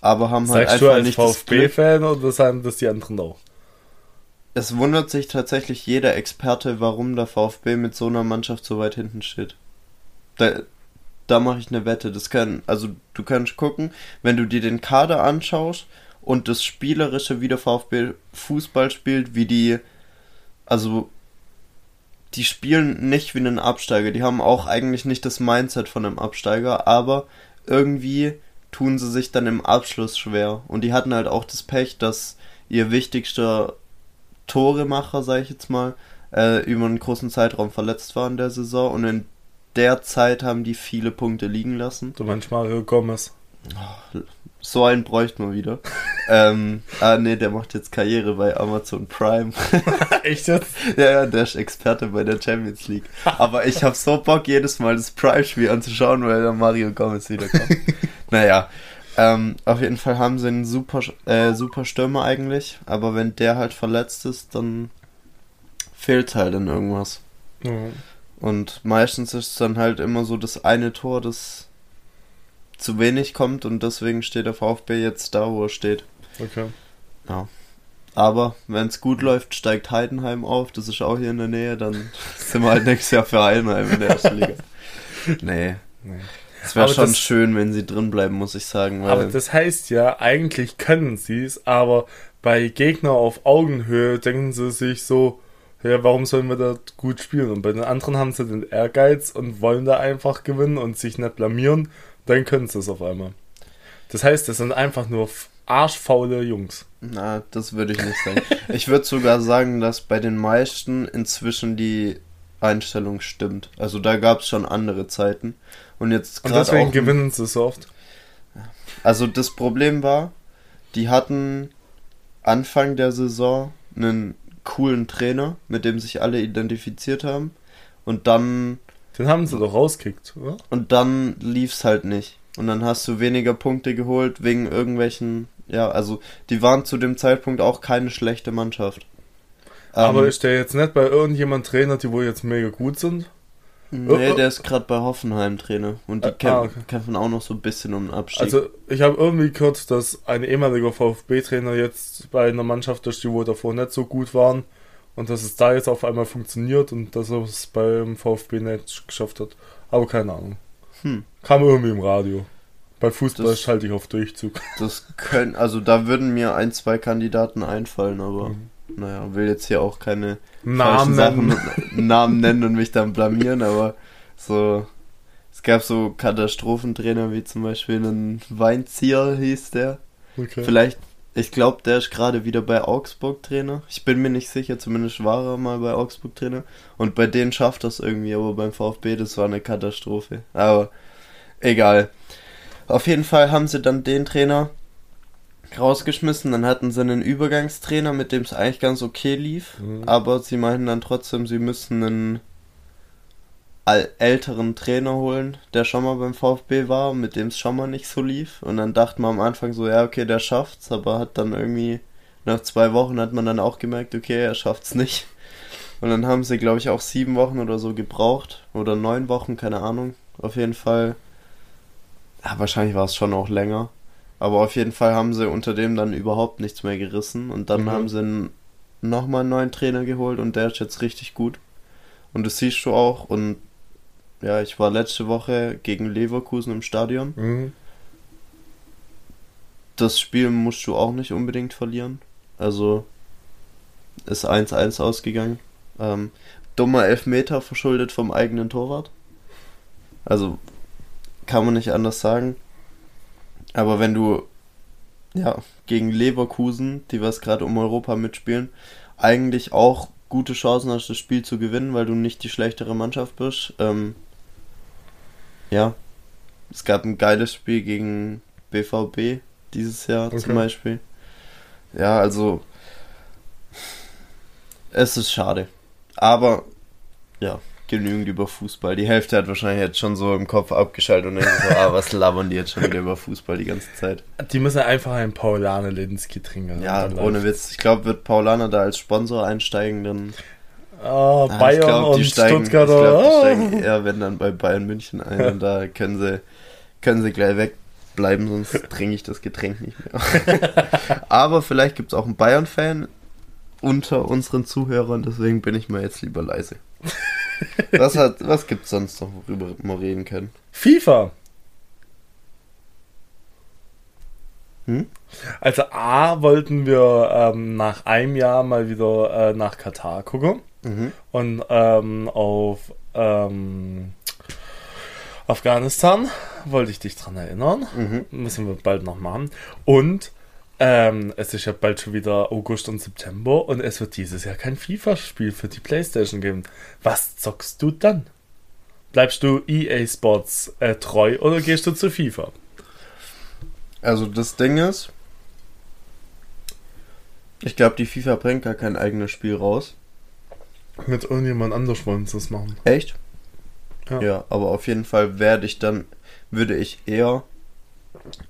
aber haben halt Sagst du einfach als das Glück. VfB-Fan oder sagen das die anderen auch? Es wundert sich tatsächlich jeder Experte, warum der VfB mit so einer Mannschaft so weit hinten steht. Da, da mache ich eine Wette. Das kann, also du kannst gucken, wenn du dir den Kader anschaust und das Spielerische, wie der VfB Fußball spielt, wie die, also die spielen nicht wie einen Absteiger. Die haben auch eigentlich nicht das Mindset von einem Absteiger, aber irgendwie tun sie sich dann im Abschluss schwer. Und die hatten halt auch das Pech, dass ihr wichtigster Toremacher, sag ich jetzt mal, äh, über einen großen Zeitraum verletzt war in der Saison und in der Zeit haben die viele Punkte liegen lassen. Du meinst Mario Gomez. So einen bräuchte man wieder. ähm, ah nee, der macht jetzt Karriere bei Amazon Prime. Echt jetzt? ja, ja, der ist Experte bei der Champions League. Aber ich hab so Bock, jedes Mal das Prime-Spiel anzuschauen, weil da Mario Gomez wiederkommt. naja, ähm, auf jeden Fall haben sie einen super, äh, super Stürmer eigentlich, aber wenn der halt verletzt ist, dann fehlt halt in irgendwas. Ja. Und meistens ist es dann halt immer so das eine Tor, das zu wenig kommt und deswegen steht der VfB jetzt da, wo er steht. Okay. Aber wenn es gut läuft, steigt Heidenheim auf, das ist auch hier in der Nähe, dann sind wir halt nächstes Jahr für Heidenheim in der ersten Liga. Nee, Nee. Es wäre schon das- schön, wenn sie drin bleiben, muss ich sagen. Aber das heißt ja, eigentlich können sie es, aber bei Gegner auf Augenhöhe denken sie sich so, ja, warum sollen wir da gut spielen? Und bei den anderen haben sie den Ehrgeiz und wollen da einfach gewinnen und sich nicht blamieren, dann können sie es auf einmal. Das heißt, das sind einfach nur arschfaule Jungs. Na, das würde ich nicht sagen. ich würde sogar sagen, dass bei den meisten inzwischen die Einstellung stimmt. Also da gab es schon andere Zeiten. Und jetzt Und deswegen gewinnen sie so oft. Also das Problem war, die hatten Anfang der Saison einen coolen Trainer, mit dem sich alle identifiziert haben. Und dann. Den haben sie doch rauskickt, oder? Und dann lief's halt nicht. Und dann hast du weniger Punkte geholt wegen irgendwelchen. Ja, also die waren zu dem Zeitpunkt auch keine schlechte Mannschaft. Aber ähm, ist der jetzt nicht bei irgendjemand Trainer, die wohl jetzt mega gut sind? Nee, der ist gerade bei Hoffenheim Trainer und die kämpfen, ah, okay. kämpfen auch noch so ein bisschen um den Abstieg. Also ich habe irgendwie gehört, dass ein ehemaliger VfB-Trainer jetzt bei einer Mannschaft ist, die wohl davor nicht so gut waren und dass es da jetzt auf einmal funktioniert und dass er es beim VfB nicht geschafft hat. Aber keine Ahnung. Hm. Kam irgendwie im Radio. Bei Fußball das, schalte ich auf Durchzug. Das können, also da würden mir ein, zwei Kandidaten einfallen, aber. Mhm naja, will jetzt hier auch keine Namen Sachen, Namen nennen und mich dann blamieren, aber so, es gab so Katastrophentrainer wie zum Beispiel einen Weinzieher hieß der. Okay. Vielleicht, ich glaube, der ist gerade wieder bei Augsburg Trainer. Ich bin mir nicht sicher, zumindest war er mal bei Augsburg Trainer. Und bei denen schafft das irgendwie, aber beim VfB, das war eine Katastrophe. Aber egal. Auf jeden Fall haben sie dann den Trainer rausgeschmissen. Dann hatten sie einen Übergangstrainer, mit dem es eigentlich ganz okay lief. Mhm. Aber sie meinten dann trotzdem, sie müssen einen älteren Trainer holen, der schon mal beim VfB war, mit dem es schon mal nicht so lief. Und dann dachte man am Anfang so, ja, okay, der schafft's, aber hat dann irgendwie nach zwei Wochen hat man dann auch gemerkt, okay, er schafft's nicht. Und dann haben sie, glaube ich, auch sieben Wochen oder so gebraucht. Oder neun Wochen, keine Ahnung. Auf jeden Fall. Ja, wahrscheinlich war es schon auch länger. Aber auf jeden Fall haben sie unter dem dann überhaupt nichts mehr gerissen. Und dann mhm. haben sie nochmal einen neuen Trainer geholt und der ist jetzt richtig gut. Und das siehst du auch. Und ja, ich war letzte Woche gegen Leverkusen im Stadion. Mhm. Das Spiel musst du auch nicht unbedingt verlieren. Also ist 1-1 ausgegangen. Ähm, dummer Elfmeter verschuldet vom eigenen Torwart. Also kann man nicht anders sagen. Aber wenn du ja gegen Leverkusen, die was gerade um Europa mitspielen, eigentlich auch gute Chancen hast, das Spiel zu gewinnen, weil du nicht die schlechtere Mannschaft bist. Ähm, ja, es gab ein geiles Spiel gegen BVB dieses Jahr okay. zum Beispiel. Ja, also es ist schade. Aber ja, genügend über Fußball. Die Hälfte hat wahrscheinlich jetzt schon so im Kopf abgeschaltet und denkt so, ah, was labern die jetzt schon wieder über Fußball die ganze Zeit. Die müssen einfach einen Paulaner Linsky trinken. Ja, ohne Witz. Ich glaube, wird Paulaner da als Sponsor einsteigen, dann. Oh, ah, Bayern glaub, und steigen, Stuttgart. Ich glaube, die steigen eher, wenn dann bei Bayern München ein und da können sie, können sie gleich wegbleiben, sonst trinke ich das Getränk nicht mehr. Aber vielleicht gibt es auch einen Bayern-Fan unter unseren Zuhörern, deswegen bin ich mal jetzt lieber leise. was, hat, was gibt's sonst noch, worüber wir reden können? FIFA. Hm? Also A wollten wir ähm, nach einem Jahr mal wieder äh, nach Katar gucken mhm. und ähm, auf ähm, Afghanistan wollte ich dich dran erinnern. Mhm. Müssen wir bald noch machen. Und ähm, es ist ja bald schon wieder August und September und es wird dieses Jahr kein FIFA-Spiel für die Playstation geben. Was zockst du dann? Bleibst du EA Sports äh, treu oder gehst du zu FIFA? Also das Ding ist, ich glaube, die FIFA bringt gar kein eigenes Spiel raus. Mit irgendjemand anders wollen sie das machen. Echt? Ja. ja, aber auf jeden Fall werde ich dann, würde ich eher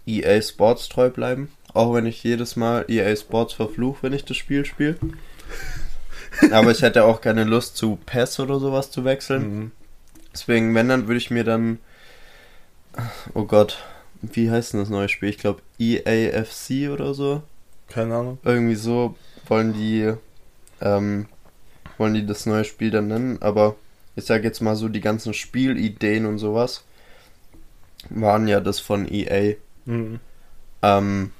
EA Sports treu bleiben. Auch wenn ich jedes Mal EA Sports verfluche, wenn ich das Spiel spiele. Aber ich hätte auch keine Lust zu PES oder sowas zu wechseln. Mhm. Deswegen, wenn, dann würde ich mir dann. Oh Gott, wie heißt denn das neue Spiel? Ich glaube EAFC oder so. Keine Ahnung. Irgendwie so wollen die. Ähm, wollen die das neue Spiel dann nennen, aber ich sage jetzt mal so, die ganzen Spielideen und sowas waren ja das von EA. Mhm. Ähm,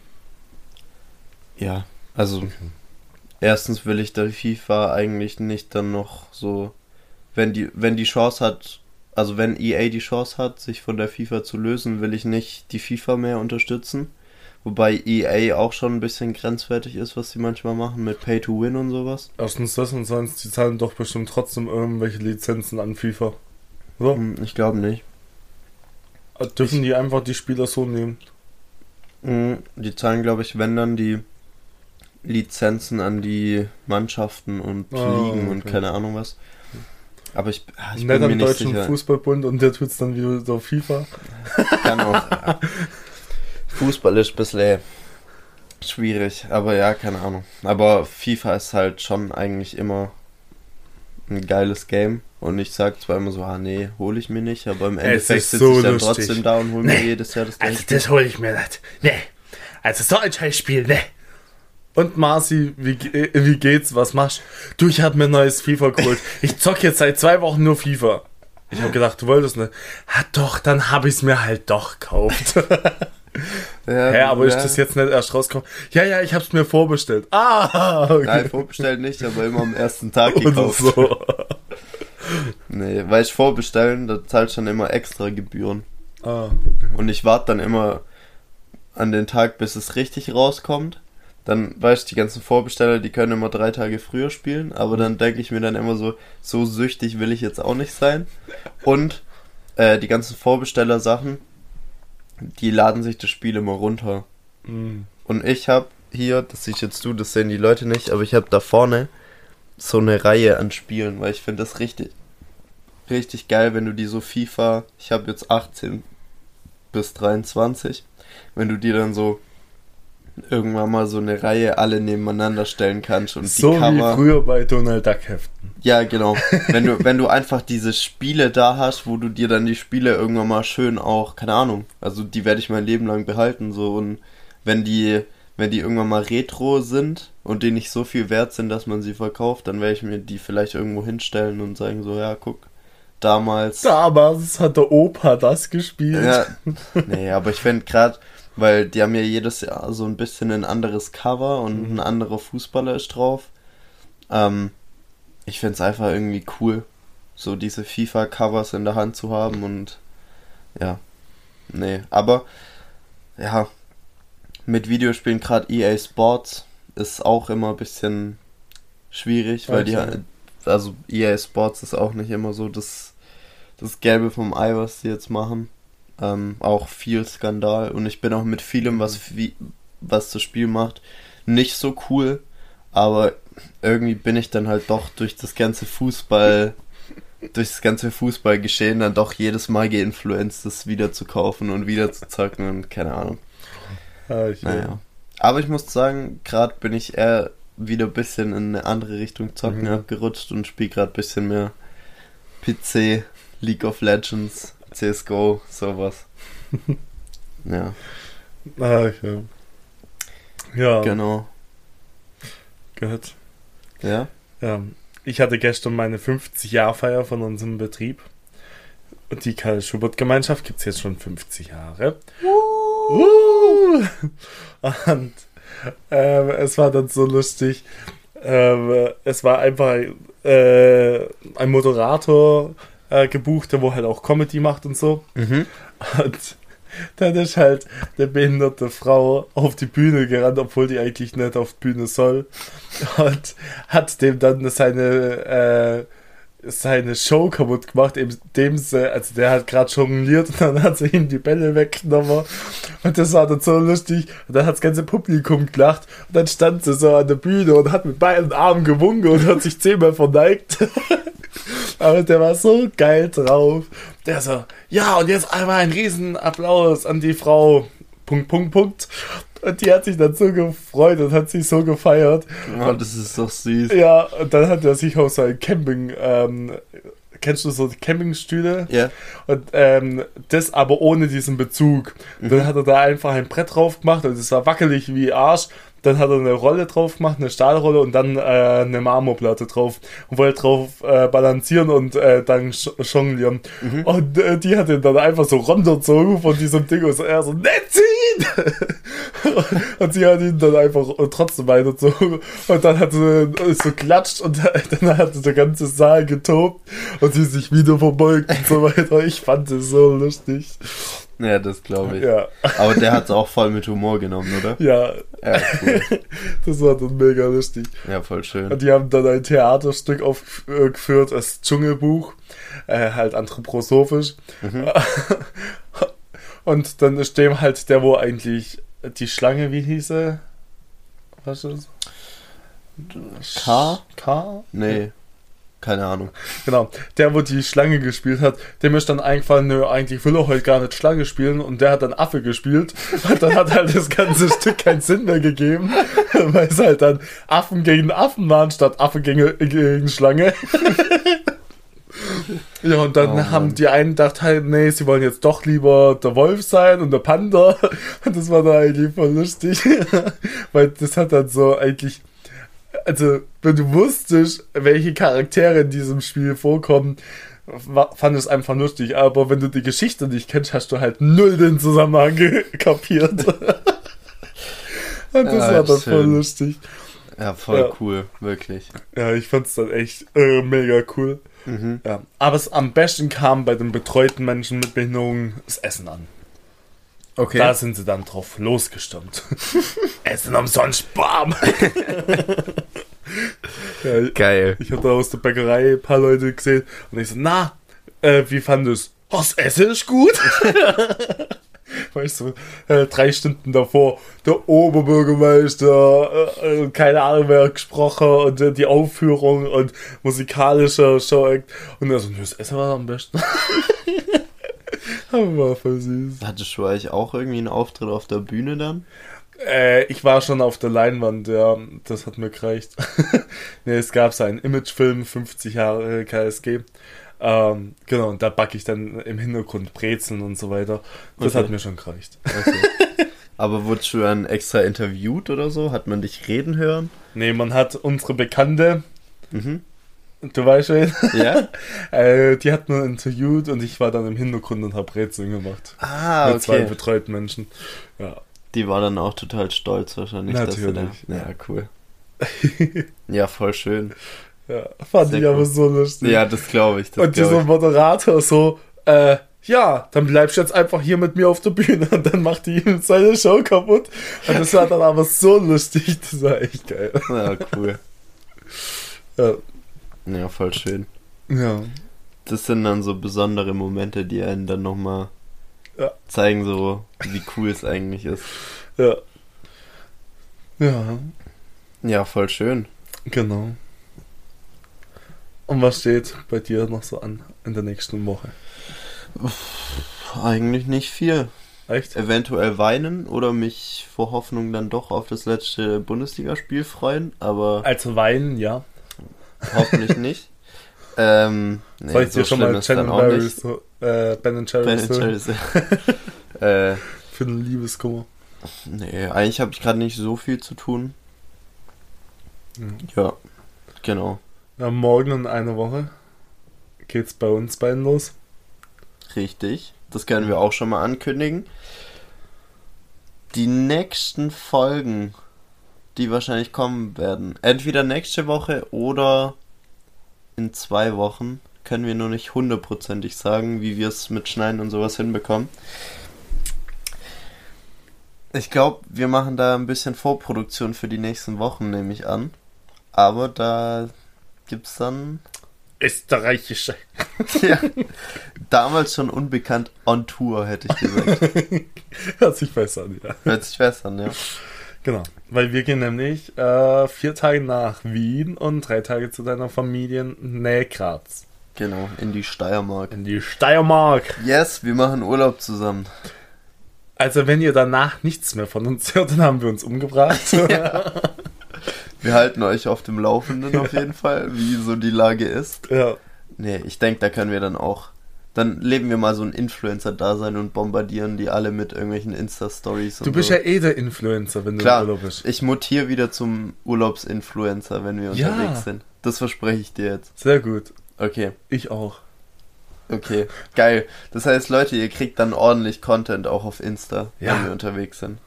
ja, also erstens will ich der FIFA eigentlich nicht dann noch so, wenn die, wenn die Chance hat, also wenn EA die Chance hat, sich von der FIFA zu lösen, will ich nicht die FIFA mehr unterstützen. Wobei EA auch schon ein bisschen grenzwertig ist, was sie manchmal machen mit Pay to Win und sowas. Erstens das und sonst, die zahlen doch bestimmt trotzdem irgendwelche Lizenzen an FIFA. So? Hm, Ich glaube nicht. Dürfen die einfach die Spieler so nehmen? Hm, Die zahlen, glaube ich, wenn dann die Lizenzen an die Mannschaften und Ah, Ligen und okay. keine Ahnung was. Aber ich, ah, ich Nicht bin mir nicht deutschen sicher. Fußballbund und der tut's dann wieder so FIFA. Kann auch. Fußball ist ein bisschen schwierig, aber ja, keine Ahnung. Aber FIFA ist halt schon eigentlich immer ein geiles Game. Und ich sag zwar immer so, ah nee, hole ich mir nicht, aber im Es Endeffekt sitze so ich dann lustig. trotzdem da und hole mir Nee. jedes Jahr das gleiche Also das hole ich mir nicht. Nee. Also so ein Scheißspiel, nee. Und Marci, wie, ge- wie geht's? Was machst du? Du, ich hab mir ein neues FIFA geholt. Ich zock jetzt seit zwei Wochen nur FIFA. Ich hab gedacht, du wolltest nicht. Ah doch, dann hab ich's mir halt doch gekauft. Ja, Hä, aber ja. ist das jetzt nicht erst rausgekommen? Ja, ja, ich hab's mir vorbestellt. Ah, okay. Nein, vorbestellt nicht, aber immer am ersten Tag Oder gekauft. so. Nee, weil ich vorbestellen, da zahlst du dann immer extra Gebühren. Ah. Und ich warte dann immer an den Tag, bis es richtig rauskommt. Dann weißt du, die ganzen Vorbesteller, die können immer drei Tage früher spielen, aber dann denke ich mir dann immer so, so süchtig will ich jetzt auch nicht sein. Und äh, die ganzen Vorbesteller-Sachen, die laden sich das Spiel immer runter. Mm. Und ich habe hier, das siehst jetzt du, das sehen die Leute nicht, aber ich habe da vorne so eine Reihe an Spielen, weil ich finde das richtig, richtig geil, wenn du die so FIFA, ich habe jetzt 18 bis 23, wenn du die dann so irgendwann mal so eine Reihe alle nebeneinander stellen kannst und So die wie Cover. früher bei Donald Duck Heften. Ja, genau. wenn du, wenn du einfach diese Spiele da hast, wo du dir dann die Spiele irgendwann mal schön auch, keine Ahnung, also die werde ich mein Leben lang behalten, so und wenn die, wenn die irgendwann mal retro sind und die nicht so viel wert sind, dass man sie verkauft, dann werde ich mir die vielleicht irgendwo hinstellen und sagen so, ja, guck, damals. Damals hat der Opa das gespielt. Ja, nee, aber ich finde gerade, weil die haben ja jedes Jahr so ein bisschen ein anderes Cover und ein anderer Fußballer ist drauf. Ähm, ich finde es einfach irgendwie cool, so diese FIFA-Covers in der Hand zu haben und ja, nee, aber ja, mit Videospielen gerade EA Sports ist auch immer ein bisschen schwierig, weil die Okay. halt- also EA Sports ist auch nicht immer so das das Gelbe vom Ei, was die jetzt machen. Ähm, auch viel Skandal und ich bin auch mit vielem, was wie, was das Spiel macht, nicht so cool, aber irgendwie bin ich dann halt doch durch das ganze Fußball, durch das ganze Fußballgeschehen dann doch jedes Mal geinfluenzt, das wieder zu kaufen und wieder zu zocken und keine Ahnung. Ah, ich, Naja. Aber ich muss sagen, gerade bin ich eher wieder ein bisschen in eine andere Richtung zocken Mhm. abgerutscht und spiele gerade ein bisschen mehr PC, League of Legends, CSGO, sowas. ja, Ah, okay. Ja, genau. gehört. Ja, Ja, ich hatte gestern meine 50-Jahr-Feier von unserem Betrieb. Und die Karl-Schubert-Gemeinschaft gibt es jetzt schon 50 Jahre. Uh! Und ähm, es war dann so lustig. Ähm, es war einfach äh, ein Moderator äh, gebucht, der wo halt auch Comedy macht und so. mhm. Und dann ist halt eine behinderte Frau auf die Bühne gerannt, obwohl die eigentlich nicht auf die Bühne soll. Und hat dem dann seine, äh, seine Show kaputt gemacht, indem sie, also der hat gerade jongliert und dann hat sie ihm die Bälle weggenommen. Und das war dann so lustig. Und dann hat das ganze Publikum gelacht. Und dann stand sie so an der Bühne und hat mit beiden Armen gewunken und hat sich zehnmal verneigt. Aber der war so geil drauf. Der so, ja, und jetzt einmal ein Riesenapplaus an die Frau. Punkt, Punkt, Punkt. Und die hat sich dann so gefreut und hat sich so gefeiert. Oh, das ist doch süß. Ja, und dann hat er sich auch so ein Camping, ähm, kennst du so Campingstühle? Ja, Und ähm, das aber ohne diesen Bezug. Mhm. Dann hat er da einfach ein Brett drauf gemacht und es war wackelig wie Arsch. Dann hat er eine Rolle drauf gemacht, eine Stahlrolle und dann äh, eine Marmorplatte drauf und wollte drauf äh, balancieren und äh, dann jonglieren. Mhm. Und äh, die hat ihn dann einfach so runtergezogen von diesem Ding und so, er so, ziehen! und sie hat ihn dann einfach trotzdem weitergezogen und dann hat sie so klatscht und dann hat der ganze Saal getobt und sie sich wieder verbeugt und so weiter. Ich fand es so lustig. Ja, das glaube ich. Ja. Aber der hat es auch voll mit Humor genommen, oder? Ja. ja cool. Das war dann mega lustig. Ja, voll schön. Und die haben dann ein Theaterstück aufgeführt, das Dschungelbuch, äh, halt anthroposophisch. Mhm. Und dann ist dem halt der, wo eigentlich die Schlange, wie hieß er? Was ist das? K? K? Nee. Keine Ahnung. Genau. Der, wo die Schlange gespielt hat, dem ist dann eingefallen, nö, eigentlich will er heute gar nicht Schlange spielen und der hat dann Affe gespielt. Und dann hat halt das ganze Stück keinen Sinn mehr gegeben, weil es halt dann Affen gegen Affen waren, statt Affe gegen, gegen Schlange. ja, und dann oh, haben die einen gedacht halt, nee, sie wollen jetzt doch lieber der Wolf sein und der Panda. Und das war dann eigentlich voll lustig. weil das hat dann so eigentlich also, wenn du wusstest, welche Charaktere in diesem Spiel vorkommen, fand es einfach lustig. Aber wenn du die Geschichte nicht kennst, hast du halt null den Zusammenhang kapiert. Und das ja, war dann voll lustig. Ja, voll ja. cool, wirklich. Ja, ich fand's dann echt äh, mega cool. Mhm. Ja. Aber es am besten kam bei den betreuten Menschen mit Behinderung das Essen an. Okay. Da sind sie dann drauf losgestürmt. Essen umsonst, bam! ja, Geil. Ich habe da aus der Bäckerei ein paar Leute gesehen und ich so, na, äh, wie fand es? Das Essen ist gut. weißt du, äh, drei Stunden davor, der Oberbürgermeister, äh, äh keine Ahnung wer gesprochen und äh, die Aufführung und musikalischer Show und er so, das Essen war am besten. war voll süß. Hattest du eigentlich auch irgendwie einen Auftritt auf der Bühne dann? Äh, ich war schon auf der Leinwand, ja, das hat mir gereicht. ne, es gab so einen Imagefilm, 50 Jahre KSG. Ähm, genau, und da backe ich dann im Hintergrund Brezeln und so weiter. Das okay. hat mir schon gereicht. Okay. Aber wurdest du dann extra interviewt oder so? Hat man dich reden hören? Nee, man hat unsere Bekannte, mhm. Du weißt schon? Ja. äh, die hat man interviewt und ich war dann im Hintergrund und habe Rätsel gemacht. Ah, okay. Mit zwei betreuten Menschen. Ja. Die war dann auch total stolz wahrscheinlich. Natürlich. Da, ja, cool. ja, voll schön. Ja, fand Sehr ich cool. aber so lustig. Ja, das glaube ich. Das und dieser Moderator so, äh, ja, dann bleibst du jetzt einfach hier mit mir auf der Bühne und dann macht die ihm seine Show kaputt. Und das war dann aber so lustig, das war echt geil. Ja, cool. ja. Ja, voll schön. Ja. Das sind dann so besondere Momente, die einen dann nochmal ja. zeigen, so wie cool es eigentlich ist. Ja. Ja. Ja, voll schön. Genau. Und was steht bei dir noch so an in der nächsten Woche? Eigentlich nicht viel. Echt? Eventuell weinen oder mich vor Hoffnung dann doch auf das letzte Bundesligaspiel freuen, aber. Also weinen, ja. Hoffentlich nicht. ähm, nee, Soll ich dir so schon mal Chen Barry so, äh, Ben Jerry's Ben Jerry's, äh, Für einen Liebeskummer. Nee, eigentlich habe ich gerade nicht so viel zu tun. Mhm. Ja, genau. Ja, morgen in einer Woche geht's bei uns beiden los. Richtig, das können wir auch schon mal ankündigen. Die nächsten Folgen die wahrscheinlich kommen werden. Entweder nächste Woche oder in zwei Wochen. Können wir nur nicht hundertprozentig sagen, wie wir es mit Schneiden und sowas hinbekommen. Ich glaube, wir machen da ein bisschen Vorproduktion für die nächsten Wochen, nehme ich an. Aber da gibt es dann. Österreichische. ja. Damals schon unbekannt on Tour, hätte ich gesagt. Hört sich besser an, ja. Hört sich besser an, ja. Genau, weil wir gehen nämlich äh, vier Tage nach Wien und drei Tage zu deiner Familie in Graz. Genau, in die Steiermark. In die Steiermark. Yes, wir machen Urlaub zusammen. Also wenn ihr danach nichts mehr von uns hört, dann haben wir uns umgebracht. ja. Wir halten euch auf dem Laufenden auf jeden Fall, wie so die Lage ist. Ja. Nee, ich denke, da können wir dann auch Dann leben wir mal so ein Influencer-Dasein und bombardieren die alle mit irgendwelchen Insta-Stories. Du bist so. ja eh der Influencer, wenn du Klar, im Urlaub bist. ich mutiere wieder zum Urlaubsinfluencer, wenn wir Ja. unterwegs sind. Das verspreche ich dir jetzt. Sehr gut. Okay, Ich auch. okay, geil. Das heißt, Leute, ihr kriegt dann ordentlich Content auch auf Insta, Ja. wenn wir unterwegs sind.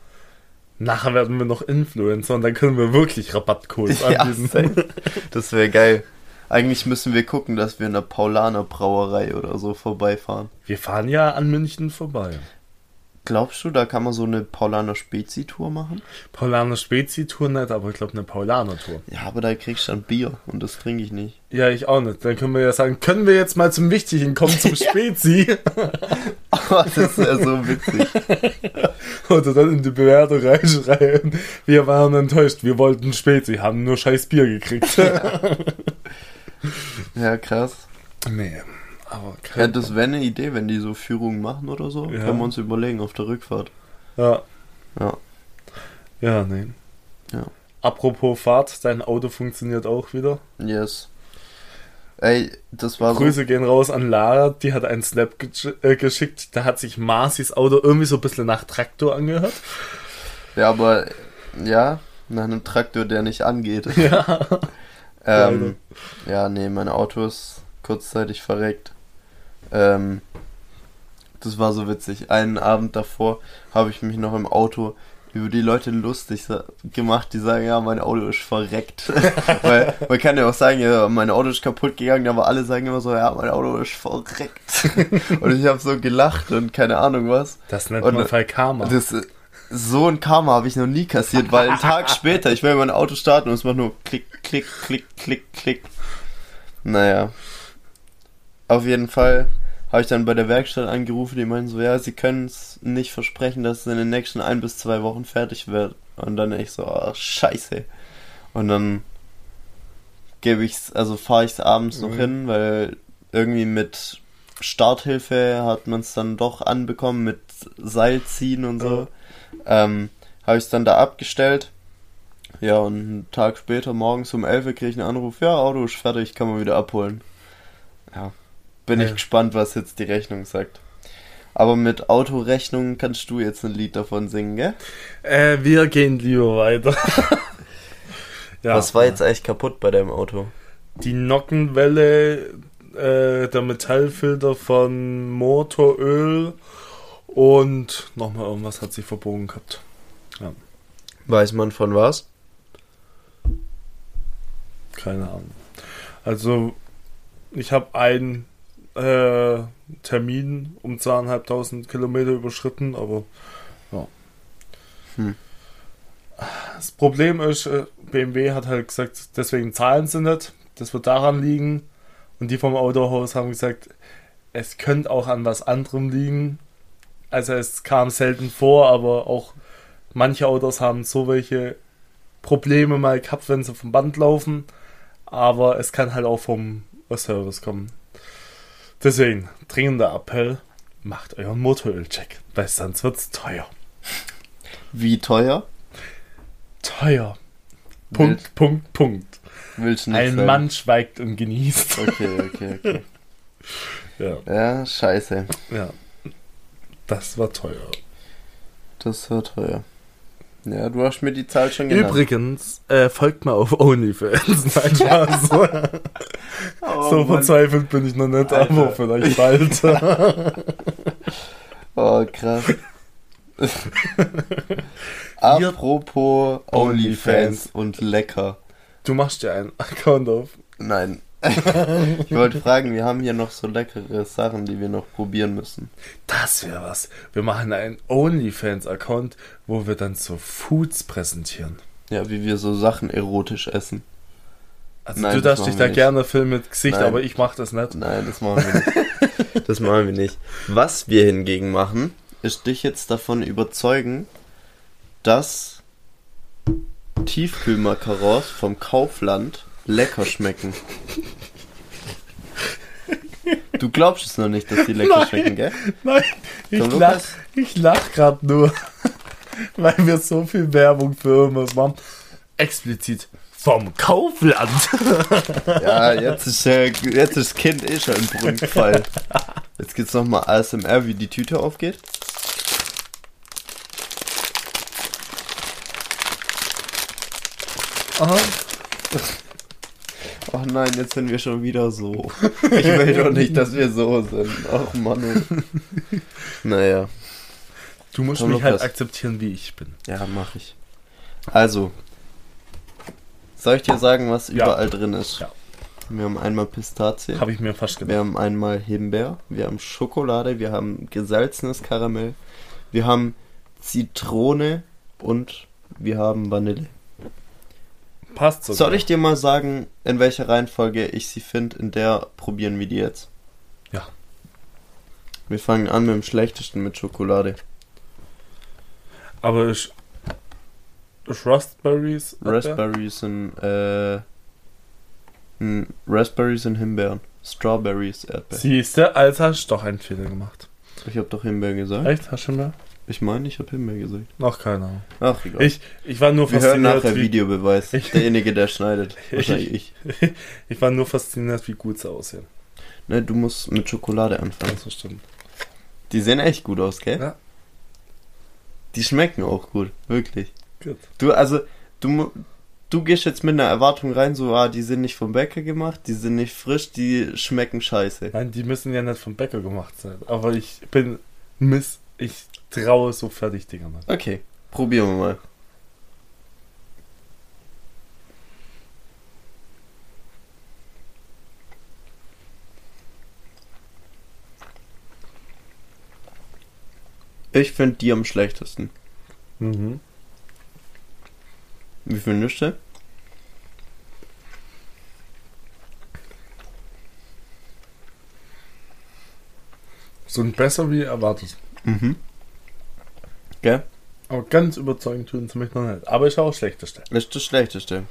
Nachher werden wir noch Influencer und dann können wir wirklich Rabattcodes Ja, anbieten. das wäre geil. Eigentlich müssen wir gucken, dass wir in der Paulaner Brauerei oder so vorbeifahren. wir fahren ja an München vorbei. Glaubst du, da kann man so eine Paulaner Spezi-Tour machen? Paulaner Spezi-Tour nicht, aber ich glaube eine Paulaner-Tour. Ja, aber da kriegst du dann Bier und das trinke ich nicht. Ja, ich auch nicht. Dann können wir ja sagen, können wir jetzt mal zum Wichtigen kommen, zum Spezi? Aber das wäre so witzig. Oder dann in die Bewertung reinschreien. Wir waren enttäuscht, wir wollten Spezi, haben nur scheiß Bier gekriegt. Ja, krass. nee, aber Ja, kein... das wäre eine Idee, wenn die so Führungen machen oder so. Ja. Können wir uns überlegen auf der Rückfahrt. Ja. Ja. Ja, nee. Ja. Apropos Fahrt, dein Auto funktioniert auch wieder. Yes. Ey, das war so. Grüße gehen raus an Lara, die hat einen Snap gesch äh, geschickt, da hat sich Marcis Auto irgendwie so ein bisschen nach Traktor angehört. Ja, aber ja, nach einem Traktor, der nicht angeht. Ja. Ähm, ja, nee, mein Auto ist kurzzeitig verreckt. Ähm, das war so witzig. Einen Abend davor habe ich mich noch im Auto über die Leute lustig gemacht, die sagen, ja, mein Auto ist verreckt. Weil man kann ja auch sagen, ja, mein Auto ist kaputt gegangen, aber alle sagen immer so, ja, mein Auto ist verreckt. und ich habe so gelacht und keine Ahnung was. Das nennt Und- man Fall Karma. Das, äh, so ein Karma habe ich noch nie kassiert, weil einen Tag später, ich will mein Auto starten und es macht nur klick, klick, klick, klick, klick. Naja. Auf jeden Fall habe ich dann bei der Werkstatt angerufen, die meinen so, ja, sie können es nicht versprechen, dass es in den nächsten ein bis zwei Wochen fertig wird. Und dann ich so, ach, scheiße. Und dann gebe ich's, also fahre ich es abends noch Mhm. hin, weil irgendwie mit Starthilfe hat man es dann doch anbekommen, mit Seilziehen und so. Ähm, habe ich es dann da abgestellt. Ja, und einen Tag später, morgens um 11 Uhr, kriege ich einen Anruf, ja, Auto ist fertig, kann man wieder abholen. Ja, bin Ja. ich gespannt, was jetzt die Rechnung sagt. Aber mit Autorechnung kannst du jetzt ein Lied davon singen, gell? Äh, wir gehen lieber weiter. ja, Was war jetzt eigentlich kaputt bei deinem Auto? Die Nockenwelle, äh, der Metallfilter von Motoröl und nochmal irgendwas hat sich verbogen gehabt. Weiß man von was? Keine Ahnung. Also, ich habe einen äh, Termin um zweieinhalbtausend Kilometer überschritten, aber ja. Hm. Das Problem ist, äh, BMW hat halt gesagt, deswegen zahlen sie nicht. Das wird daran liegen. Und die vom Autohaus haben gesagt, es könnte auch an was anderem liegen. Also es kam selten vor, aber auch manche Autos haben so welche Probleme mal gehabt, wenn sie vom Band laufen. Aber es kann halt auch vom Service kommen. Deswegen, dringender Appell, macht euren Motorölcheck, weil sonst wird's teuer. Wie teuer? Teuer. Punkt, Wild. Punkt, Punkt. Willst du nicht Ein sagen? Mann schweigt und genießt. Okay, okay, okay. Ja, Ja, scheiße. ja. Das war teuer. Das war teuer. Ja, du hast mir die Zahl schon genannt. Übrigens, äh, folgt mal auf OnlyFans. Nein, Spaß. Oh, so Mann. verzweifelt bin ich noch nicht, Alter. aber vielleicht bald. Oh, krass. Apropos OnlyFans und lecker. du machst ja einen Account auf. Nein. ich wollte fragen, wir haben hier noch so leckere Sachen, die wir noch probieren müssen. Das wäre was. Wir machen einen OnlyFans-Account, wo wir dann so Foods präsentieren. Ja, wie wir so Sachen erotisch essen. Also Nein, du darfst dich da nicht. gerne filmen mit Gesicht, Nein. aber ich mach das nicht. Nein, das machen wir nicht. das machen wir nicht. Was wir hingegen machen, ist dich jetzt davon überzeugen, dass Tiefkühlmakarons vom Kaufland lecker schmecken. Du glaubst es noch nicht, dass die lecker Nein. schmecken, gell? Nein, ich lach, Lukas. ich lach grad nur, weil wir so viel Werbung für irgendwas machen. Explizit vom Kaufland. Ja, jetzt ist, äh, jetzt ist das Kind eh schon im Brunnen gefallen. Jetzt gibt's nochmal ASMR, wie die Tüte aufgeht. Aha. Ach nein, jetzt sind wir schon wieder so. Ich will doch nicht, dass wir so sind. Ach Mann. Naja. Du musst Komm, mich halt akzeptieren, wie ich bin. Ja, mach ich. Also. Soll ich dir sagen, was Ja. überall drin ist? Ja. Wir haben einmal Pistazie. Habe ich mir fast Wir gedacht. haben einmal Himbeer, wir haben Schokolade, wir haben gesalzenes Karamell, wir haben Zitrone und wir haben Vanille. Passt so. Soll ich dir mal sagen, in welcher Reihenfolge ich sie finde? In der probieren wir die jetzt. Ja. Wir fangen an mit dem schlechtesten mit Schokolade. Aber ich. ich Raspberries. Raspberries sind, äh, Raspberries und Himbeeren. Strawberries, Erdbeeren. Siehste, als hast du doch einen Fehler gemacht. Ich habe doch Himbeer gesagt. Echt? Hast du mehr? Ich meine, ich habe Himbeer gesagt. Noch keine Ahnung. Ach, egal. Ich, ich war nur Wir hören fasziniert. nachher wie, Videobeweis. Ich- Derjenige, der schneidet. Wahrscheinlich ich. ich war nur fasziniert, wie gut sie aussehen. Ne, du musst mit Schokolade anfangen. Das stimmt. Die sehen echt gut aus, gell? Ja. Die schmecken auch gut, wirklich. Gut. Du, also, du, du gehst jetzt mit einer Erwartung rein, so, ah, die sind nicht vom Bäcker gemacht, die sind nicht frisch, die schmecken scheiße. Nein, die müssen ja nicht vom Bäcker gemacht sein. Aber ich bin miss. Ich traue so Fertigdinger nicht. Okay, probieren wir mal. Ich finde die am schlechtesten. Mhm. Wie findest du? Sind besser wie erwartet. Mhm. Gell? Aber ganz überzeugend tun sie mich noch nicht. Aber ich auch schlechteste. Das ist das Schlechteste.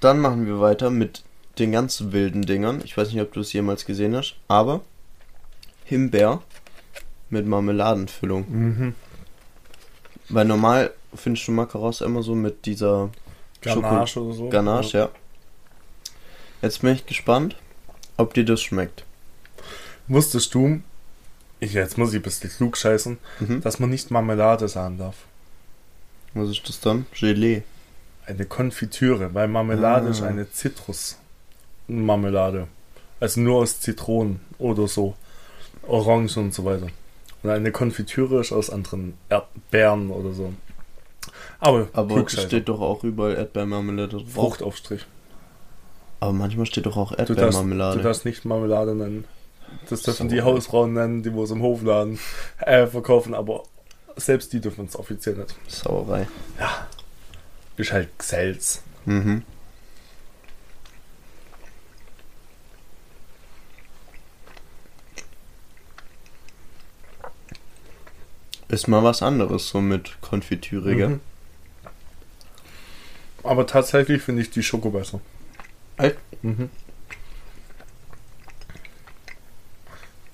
Dann machen wir weiter mit den ganz wilden Dingern. Ich weiß nicht, ob du es jemals gesehen hast, aber Himbeer mit Marmeladenfüllung. Mhm. Weil normal findest du Macaros immer so mit dieser Ganache oder so. Ganache, ja. Jetzt bin ich gespannt, ob dir das schmeckt. Wusstest du, ich, jetzt muss ich ein bisschen klug scheißen, Mhm. dass man nicht Marmelade sagen darf? Was ist das dann? Gelee. Eine Konfitüre, weil Marmelade Ah. ist eine Zitrusmarmelade. Also nur aus Zitronen oder so. Orange und so weiter. Und eine Konfitüre ist aus anderen Erdbeeren oder so. Aber, Aber steht doch auch überall Erdbeermarmelade drauf. Fruchtaufstrich. Aber manchmal steht doch auch Du darfst, Erdbeermarmelade. du darfst nicht Marmelade nennen. Das dürfen die Sauerei. Hausfrauen nennen, die wo es im Hofladen äh, verkaufen, aber selbst die dürfen es offiziell nicht. Sauerei. Ist halt Geselz. Mhm. Ist mal was anderes, so mit Konfitüre, gell? Mhm. Aber tatsächlich finde ich die Schoko besser. Echt? Mhm.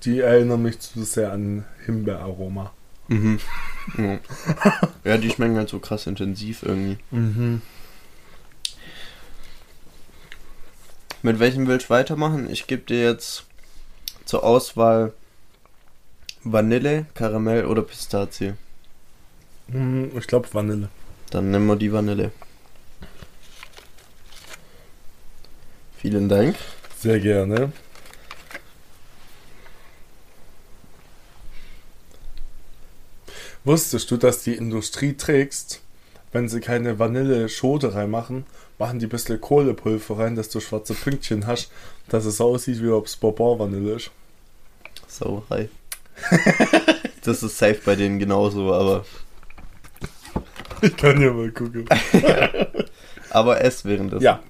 Die erinnern mich zu sehr an Himbeeraroma. Mhm. Ja. ja, die schmecken halt so krass intensiv irgendwie. Mhm. Mit welchem willst du weitermachen? Ich gebe dir jetzt zur Auswahl Vanille, Karamell oder Pistazie. Mhm, Ich glaube Vanille. Dann nehmen wir die Vanille. Vielen Dank. Sehr gerne. Wusstest du, dass die Industrie trägst, wenn sie keine Vanille-Schote reinmachen, machen die ein bisschen Kohlepulver rein, dass du schwarze Pünktchen hast, dass es so aussieht, wie ob es Bourbon-Vanille ist. Sauerei. das ist safe bei denen genauso, aber. Ich kann ja mal gucken. Aber es währenddessen. Ja.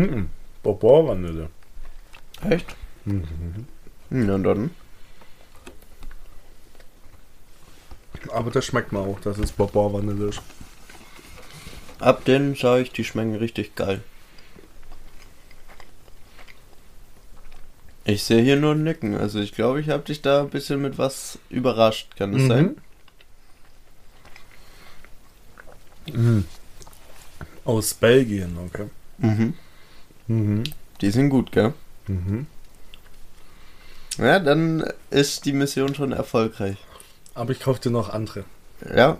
Mhm. Bourbon-Vanille. Echt? Mhm. Na dann. Aber das schmeckt man auch, dass es Bourbon-Vanille ist. Ab denen sage ich, die schmecken richtig geil. Ich sehe hier nur ein Nicken. Also ich glaube, ich habe dich da ein bisschen mit was überrascht. Kann das Mhm. sein? Aus Belgien, okay. Mhm. Mhm. Die sind gut, gell? Mhm. Ja, dann ist die Mission schon erfolgreich. Aber ich kaufe dir noch andere. Ja,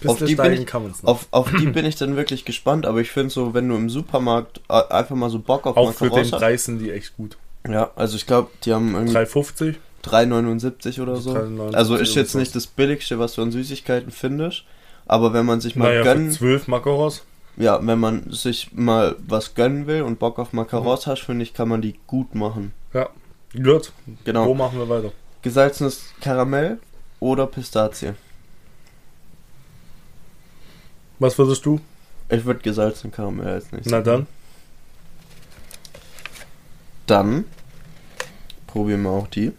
Bis Auf die bin ich- auf, auf die bin ich dann wirklich gespannt, aber ich finde so, wenn du im Supermarkt äh, einfach mal so Bock auf Auch für den hast. Preis sind die echt gut. Ja, also ich glaube, die haben irgendwie 3,50? 3,79 oder so. 3,79 Also ist jetzt nicht das billigste, was du an Süßigkeiten findest, aber wenn man sich mal Naja, für 12 Macaros. Ja, wenn man sich mal was gönnen will und Bock auf Macarons hast, finde ich, kann man die gut machen. Ja. Gut. Genau. Wo machen wir weiter? Gesalzenes Karamell oder Pistazie? Was würdest du? Ich würde gesalzenen Karamell als nächstes. Na dann. Dann probieren wir auch die.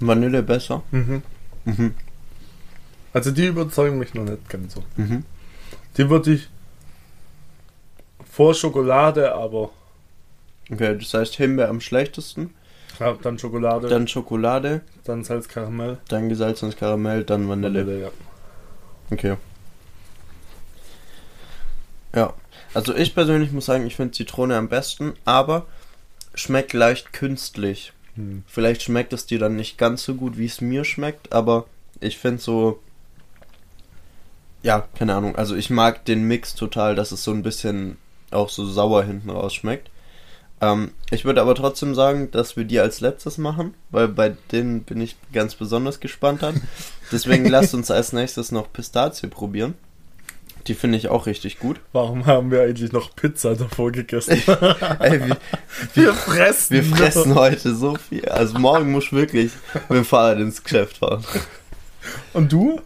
Vanille besser. Mhm. Mhm. Also die überzeugen mich noch nicht ganz so. Mhm. Die würde ich vor Schokolade, aber Okay, das heißt Himbeer am schlechtesten, ja, dann Schokolade, dann, dann Schokolade, Salz, Karamell, dann gesalzenes Karamell, dann Vanille. ja. Okay. Ja, also ich persönlich muss sagen, ich finde Zitrone am besten, aber schmeckt leicht künstlich. Hm. Vielleicht schmeckt es dir dann nicht ganz so gut, wie es mir schmeckt, aber ich finde so. Ja, keine Ahnung. Also ich mag den Mix total, dass es so ein bisschen auch so sauer hinten raus schmeckt. Ähm, ich würde aber trotzdem sagen, dass wir die als letztes machen, weil bei denen bin ich ganz besonders gespannt an. Deswegen lasst uns als nächstes noch Pistazie probieren. Die finde ich auch richtig gut. Warum haben wir eigentlich noch Pizza davor gegessen? Ey, wir, wir fressen. wir fressen heute so viel. Also morgen muss ich wirklich mit dem Fahrrad ins Geschäft fahren. Und du?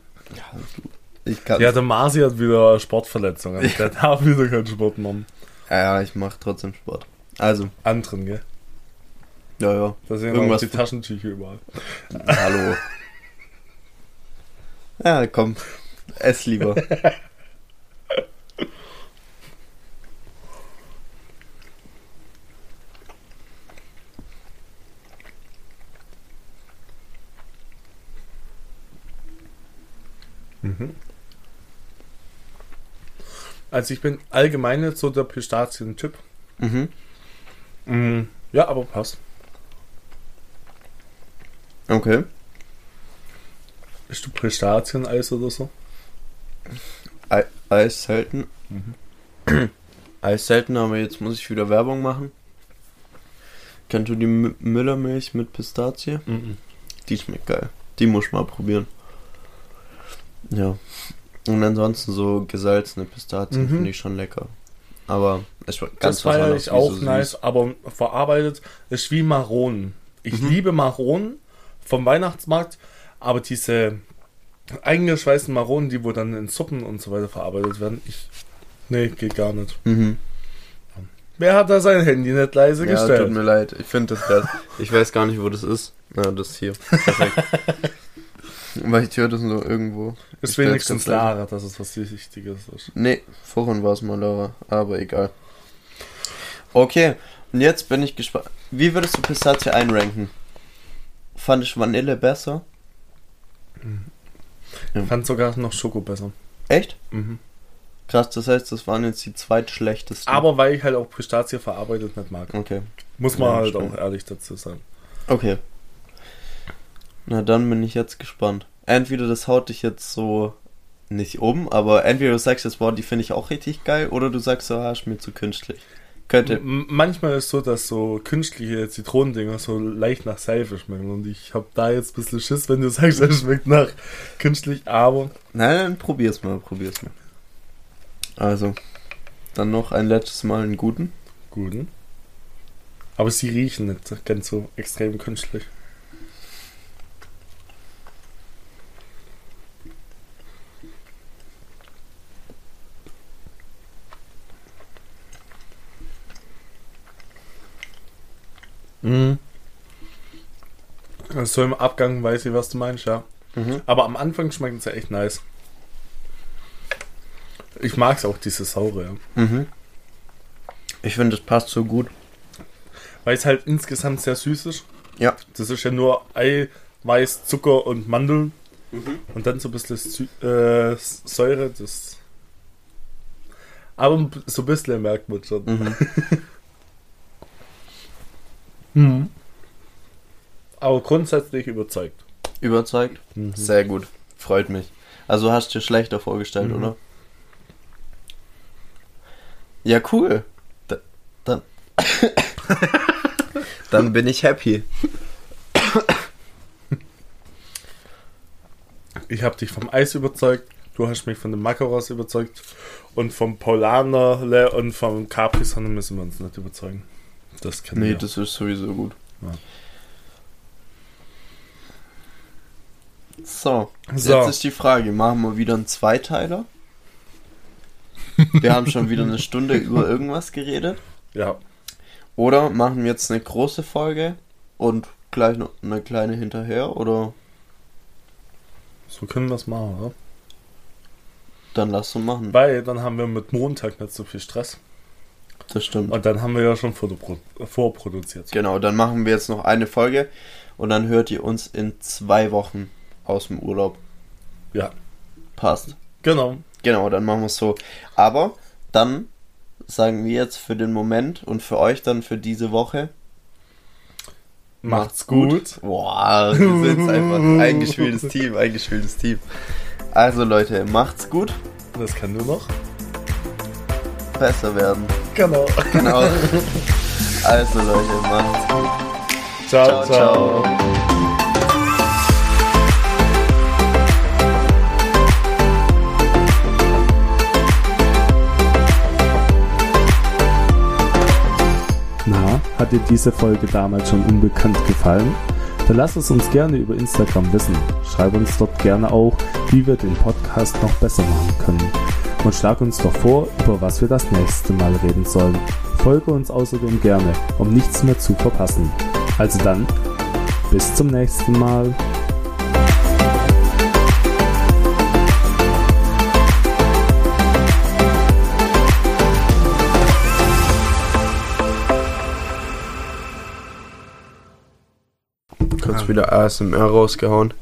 Ich kann. Ja, der Marci hat wieder Sportverletzungen. Der darf wieder keinen Sport machen. Ja, ja, ich mache trotzdem Sport. Also, Anderen, gell? ja, ja. Da sind Irgendwas die Taschentücher überall. Hallo. Ja, komm. Ess lieber. Also ich bin allgemein nicht so der Pistazien-Typ. Mhm. Mhm. Ja, aber passt. Okay. Bist du Pistazien-Eis oder so? Ei- Eis selten. Eis selten, aber jetzt muss ich wieder Werbung machen. Kennst du die Müllermilch mit Pistazie? Mhm. Die schmeckt geil. Die muss ich mal probieren. Ja. Und ansonsten so gesalzene Pistazien Mhm. finde ich schon lecker. Aber es war ganz Das feiere ich auch so süß. nice, aber verarbeitet ist wie Maronen. Ich Mhm. liebe Maronen vom Weihnachtsmarkt, aber diese eingeschweißten Maronen, die wo dann in Suppen und so weiter verarbeitet werden, ich. Nee, geht gar nicht. Mhm. Wer hat da sein Handy nicht leise Ja, gestellt? tut mir leid. Ich finde das gerade. Ich weiß gar nicht, wo das ist. Ja, das hier. Perfekt. Weil ich höre das nur irgendwo. ist Ich wenigstens. Lara, dass es was Wichtiges ist. Nee, vorhin war es mal Laura, aber egal. Okay, und jetzt bin ich gespannt. Wie würdest du Pistazie einranken? Fand ich Vanille besser? Ich fand sogar noch Schoko besser. Echt? Mhm. Krass, das heißt, das waren jetzt die zweitschlechtesten. Aber weil ich halt auch Pistazie verarbeitet nicht mag. Okay. Muss man Ja, halt stimmt. auch ehrlich dazu sagen. Okay. Na dann bin ich jetzt gespannt. Entweder das haut dich jetzt so nicht um, aber entweder du sagst jetzt, boah, die finde ich auch richtig geil, oder du sagst so, ah, ist mir zu künstlich. Könnte. M manchmal ist so, dass so künstliche Zitronendinger so leicht nach Seife schmecken und ich habe da jetzt ein bisschen Schiss, wenn du sagst, es schmeckt nach künstlich, aber Nein, dann probier's mal, probier's mal. Also, dann noch ein letztes Mal einen guten. guten. Aber sie riechen nicht ganz so extrem künstlich. Mhm. So im Abgang weiß ich, was du meinst, ja. Mhm. Aber am Anfang schmeckt es ja echt nice. Ich mag es auch, diese Saure, ja. Mhm. Ich finde, es passt so gut. Weil es halt insgesamt sehr süß ist. Ja. Das ist ja nur Ei, Mais, Zucker und Mandeln. Mhm. Und dann so ein bisschen Sü äh, Säure. Das aber so ein bisschen merkt man schon. Mhm. Mhm. Aber grundsätzlich überzeugt. Überzeugt? Mhm. Sehr gut. Freut mich. Also hast du dir schlechter vorgestellt, Mhm. oder? Ja, cool. Da, dann. dann bin ich happy. Ich habe dich vom Eis überzeugt, du hast mich von dem Macaros überzeugt und vom Paulanerle und vom Capri Sonne müssen wir uns nicht überzeugen. Das kennen Nee, wir. das ist sowieso gut. Ja. So, So. jetzt ist die Frage, machen wir wieder einen Zweiteiler? Wir haben schon wieder eine Stunde über irgendwas geredet. Ja, Oder machen wir jetzt eine große Folge und gleich noch eine kleine hinterher? Oder so können wir es machen, oder? dann lass so machen. Weil dann haben wir mit Montag nicht so viel Stress. Das stimmt. Und dann haben wir ja schon vorpro- vorproduziert. Genau, dann machen wir jetzt noch eine Folge und dann hört ihr uns in zwei Wochen aus dem Urlaub. Ja, Passt. genau. Genau, dann machen wir es so. Aber dann sagen wir jetzt für den Moment und für euch dann für diese Woche. Macht's gut. Boah, wir sind einfach ein eingespieltes Team, eingespieltes Team. Also Leute, macht's gut, Das kann nur noch. Besser werden. Genau. Genau. Also Leute, macht's gut. ciao. ciao. Na, hat dir diese Folge damals schon unbekannt gefallen? Dann lass es uns gerne über Instagram wissen. Schreib uns dort gerne auch, wie wir den Podcast noch besser machen können. Und schlag uns doch vor, über was wir das nächste Mal reden sollen. Folge uns außerdem gerne, um nichts mehr zu verpassen. Also dann, bis zum nächsten Mal. Kurz wieder ASMR rausgehauen.